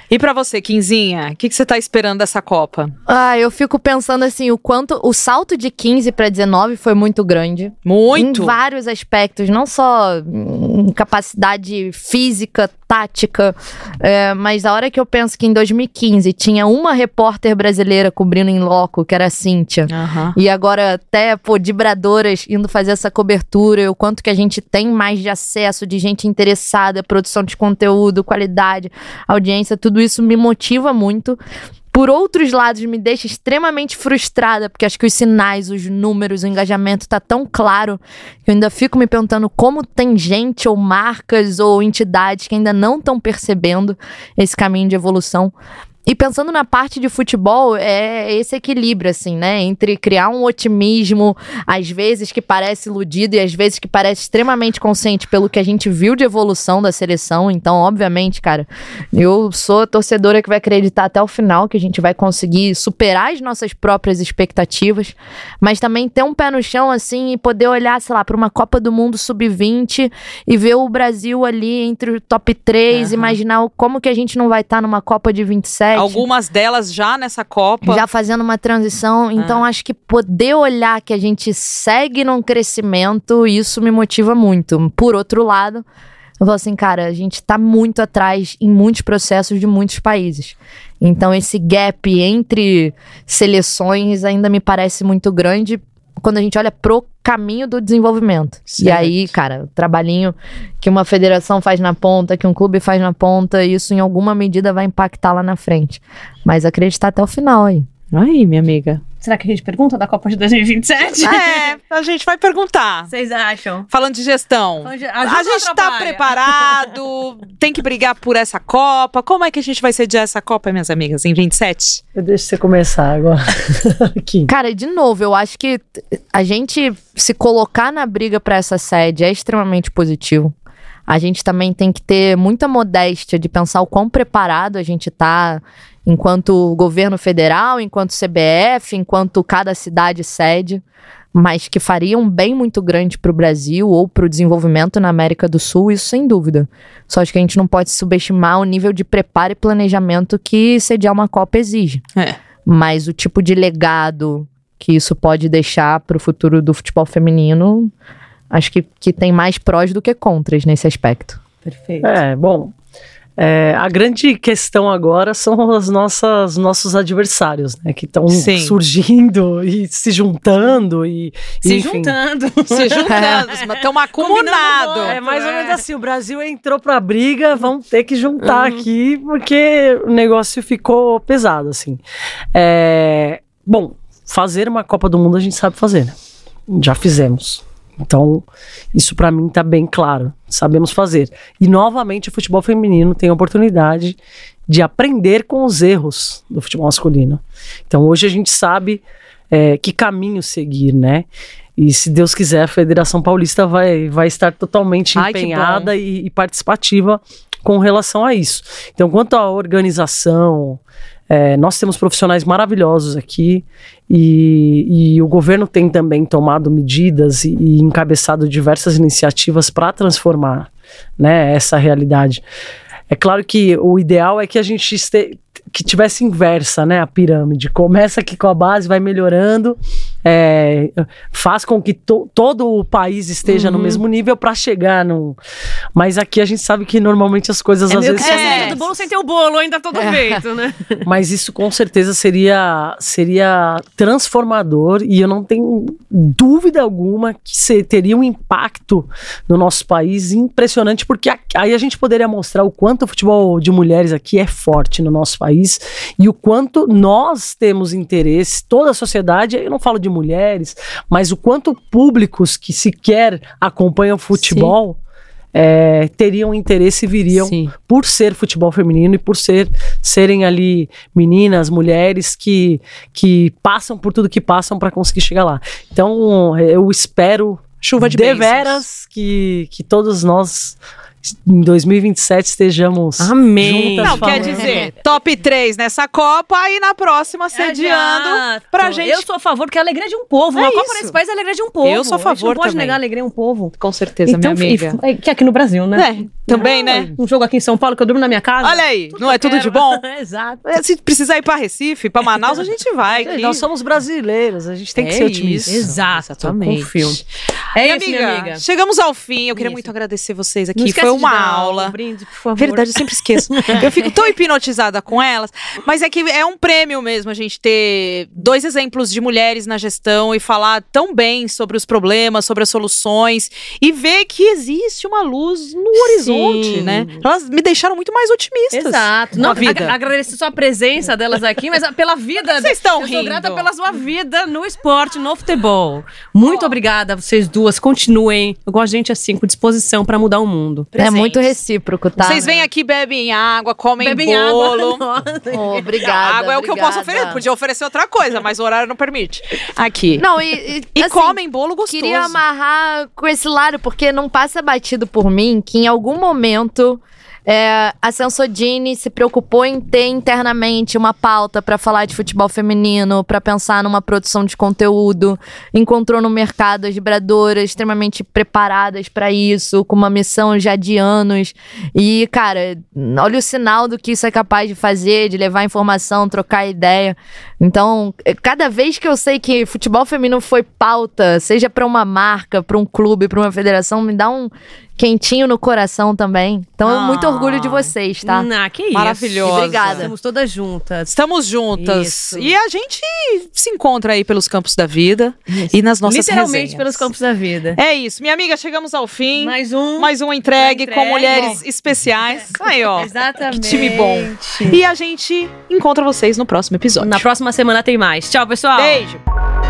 E pra você, Quinzinha, o que, que você tá esperando dessa Copa? Ah, eu fico pensando assim, o quanto o salto de 15 para 19 foi muito grande. Muito. Em vários aspectos, não só em capacidade física, tática, é, mas a hora que eu penso que em 2015 tinha uma repórter brasileira cobrindo em loco, que era a Cíntia. Aham. E agora até, pô, vibradoras indo fazer essa cobertura, o quanto que a gente tem mais de acesso, de gente interessada, produção de conteúdo, qualidade, audiência, tudo isso me motiva muito. Por outros lados, me deixa extremamente frustrada, porque acho que os sinais, os números, o engajamento tá tão claro que eu ainda fico me perguntando como tem gente ou marcas ou entidades que ainda não estão percebendo esse caminho de evolução. E pensando na parte de futebol, é esse equilíbrio, assim, né? Entre criar um otimismo, às vezes que parece iludido e às vezes que parece extremamente consciente pelo que a gente viu de evolução da seleção. Então, obviamente, cara, eu sou a torcedora que vai acreditar até o final que a gente vai conseguir superar as nossas próprias expectativas, mas também ter um pé no chão, assim, e poder olhar, sei lá, para uma Copa do Mundo sub-20 e ver o Brasil ali entre o top 3, Aham. imaginar como que a gente não vai estar numa Copa de 27. Algumas delas já nessa Copa. Já fazendo uma transição. Então, acho que poder olhar que a gente segue num crescimento, isso me motiva muito. Por outro lado, eu falo assim, cara, a gente tá muito atrás em muitos processos de muitos países. Então, esse gap entre seleções ainda me parece muito grande quando a gente olha pro caminho do desenvolvimento. E Certo. aí, cara, o trabalhinho que uma federação faz na ponta, que um clube faz na ponta, isso em alguma medida vai impactar lá na frente. Mas acreditar até o final aí. Aí, minha amiga. Será que a gente pergunta da Copa de 2027? É, a gente vai perguntar. Vocês acham? Falando de gestão. Ajuda a gente tá atrapalha? preparado, tem que brigar por essa Copa. Como é que a gente vai sediar essa Copa, minhas amigas, em 27? Eu deixo você começar agora. Aqui. Cara, de novo, eu acho que a gente se colocar na briga pra essa sede é extremamente positivo. A gente também tem que ter muita modéstia de pensar o quão preparado a gente tá enquanto governo federal, enquanto CBF, enquanto cada cidade sede, mas que faria um bem muito grande pro Brasil ou pro desenvolvimento na América do Sul, isso sem dúvida. Só acho que a gente não pode subestimar o nível de preparo e planejamento que sediar uma Copa exige É. mas o tipo de legado que isso pode deixar para o futuro do futebol feminino, acho que, que tem mais prós do que contras nesse aspecto. Perfeito. É, bom. é, a grande questão agora são as nossas nossos adversários, né? Que estão surgindo e se juntando e Se enfim. juntando. Se juntando, estamos acumulados. Combinando É mais ou É. menos assim, o Brasil entrou pra briga, vamos ter que juntar aqui, porque o negócio ficou pesado, assim. É, bom, fazer uma Copa do Mundo a gente sabe fazer, né? Já fizemos. Então, isso pra mim tá bem claro. Sabemos fazer. E novamente o futebol feminino tem a oportunidade de aprender com os erros do futebol masculino. Então, hoje a gente sabe é, que caminho seguir, né? E se Deus quiser, a Federação Paulista vai, vai estar totalmente Ai, empenhada e, e participativa com relação a isso. Então, quanto à organização, é, nós temos profissionais maravilhosos aqui e, e o governo tem também tomado medidas e, e encabeçado diversas iniciativas para transformar né, essa realidade. É claro que o ideal é que a gente este, que tivesse inversa, né, a pirâmide. Começa aqui com a base, vai melhorando, é, faz com que to, todo o país esteja no mesmo nível para chegar no. Mas aqui a gente sabe que normalmente as coisas É às vezes. a cereja do bolo sem ter o bolo, ainda tá tudo feito, né? Mas isso com certeza seria, seria transformador e eu não tenho dúvida alguma que se, teria um impacto no nosso país impressionante, porque a- aí a gente poderia mostrar o quanto o futebol de mulheres aqui é forte no nosso país e o quanto nós temos interesse, toda a sociedade, eu não falo de mulheres, mas o quanto públicos que sequer acompanham futebol. é, teriam interesse e viriam Sim. por ser futebol feminino e por ser serem ali meninas, mulheres que, que passam por tudo que passam para conseguir chegar lá. Então, eu espero Chuva de de bênçãos. veras que, que todos nós em 2027 estejamos Amém. juntas Não, quer dizer, top 3 nessa Copa e na próxima sediando Exato. pra gente. Eu sou a favor que é a alegria de um povo. É Uma Copa isso. nesse país é a alegria de um povo. Eu sou a gente favor não pode também. negar a alegria de um povo. Com certeza, minha amiga. e- que é aqui no Brasil, né? É, também, né? Um jogo aqui em São Paulo que eu durmo na minha casa. Olha aí, Tudo não que é eu tudo de bom? Exato. É, Se precisar ir pra Recife, pra Manaus, a gente vai. Aqui. Nós somos brasileiros, a gente tem que É ser otimista. isso. Exato. Exatamente. Confio. É Minha isso, minha amiga. chegamos ao fim. Eu queria Isso. muito agradecer vocês Não aqui. Foi de uma aula. Um brinde, por favor. Verdade, eu sempre esqueço. Eu fico tão hipnotizada com elas. Mas é que é um prêmio mesmo a gente ter dois exemplos de mulheres na gestão e falar tão bem sobre os problemas, sobre as soluções e ver que existe uma luz no horizonte, Sim. né? Elas me deixaram muito mais otimistas. Exato. Não, vida. ag- agradecer só a presença delas aqui, mas a- pela vida. Vocês estão Eu rindo. sou grata pela sua vida no esporte, no futebol. Muito obrigada a vocês duas. Continuem. Eu gosto de gente assim, com disposição pra mudar o mundo. É muito recíproco, tá? Vocês vêm aqui, bebem água, comem Bebem bolo. água. Oh, obrigada. água é o que eu posso obrigada. oferecer. Podia oferecer outra coisa, mas o horário não permite. Aqui. Não, e, e, E assim, comem bolo gostoso. Queria amarrar com esse lado, porque não passa batido por mim que em algum momento é, a Sensodini se preocupou em ter internamente uma pauta pra falar de futebol feminino, pra pensar numa produção de conteúdo, encontrou no mercado as vibradoras extremamente preparadas pra isso, com uma missão já de anos. E, cara, olha o sinal do que isso é capaz de fazer, de levar informação, trocar ideia. Então, eh, cada vez que eu sei que futebol feminino foi pauta, seja pra uma marca, pra um clube, pra uma federação, me dá um quentinho no coração também. Então, Ah. muito orgulho de vocês, tá? Ah, que isso. Maravilhosa. Obrigada. Estamos todas juntas. Estamos juntas. Isso. E a gente se encontra aí pelos campos da vida e nas nossas Literalmente resenhas. pelos campos da vida. É isso. Minha amiga, chegamos ao fim. Mais um. Mais uma entregue, Uma com entregue. mulheres especiais. Aí, ó. Exatamente. Que time bom. E a gente encontra vocês no próximo episódio. Na próxima semana tem mais. Tchau, pessoal. Beijo.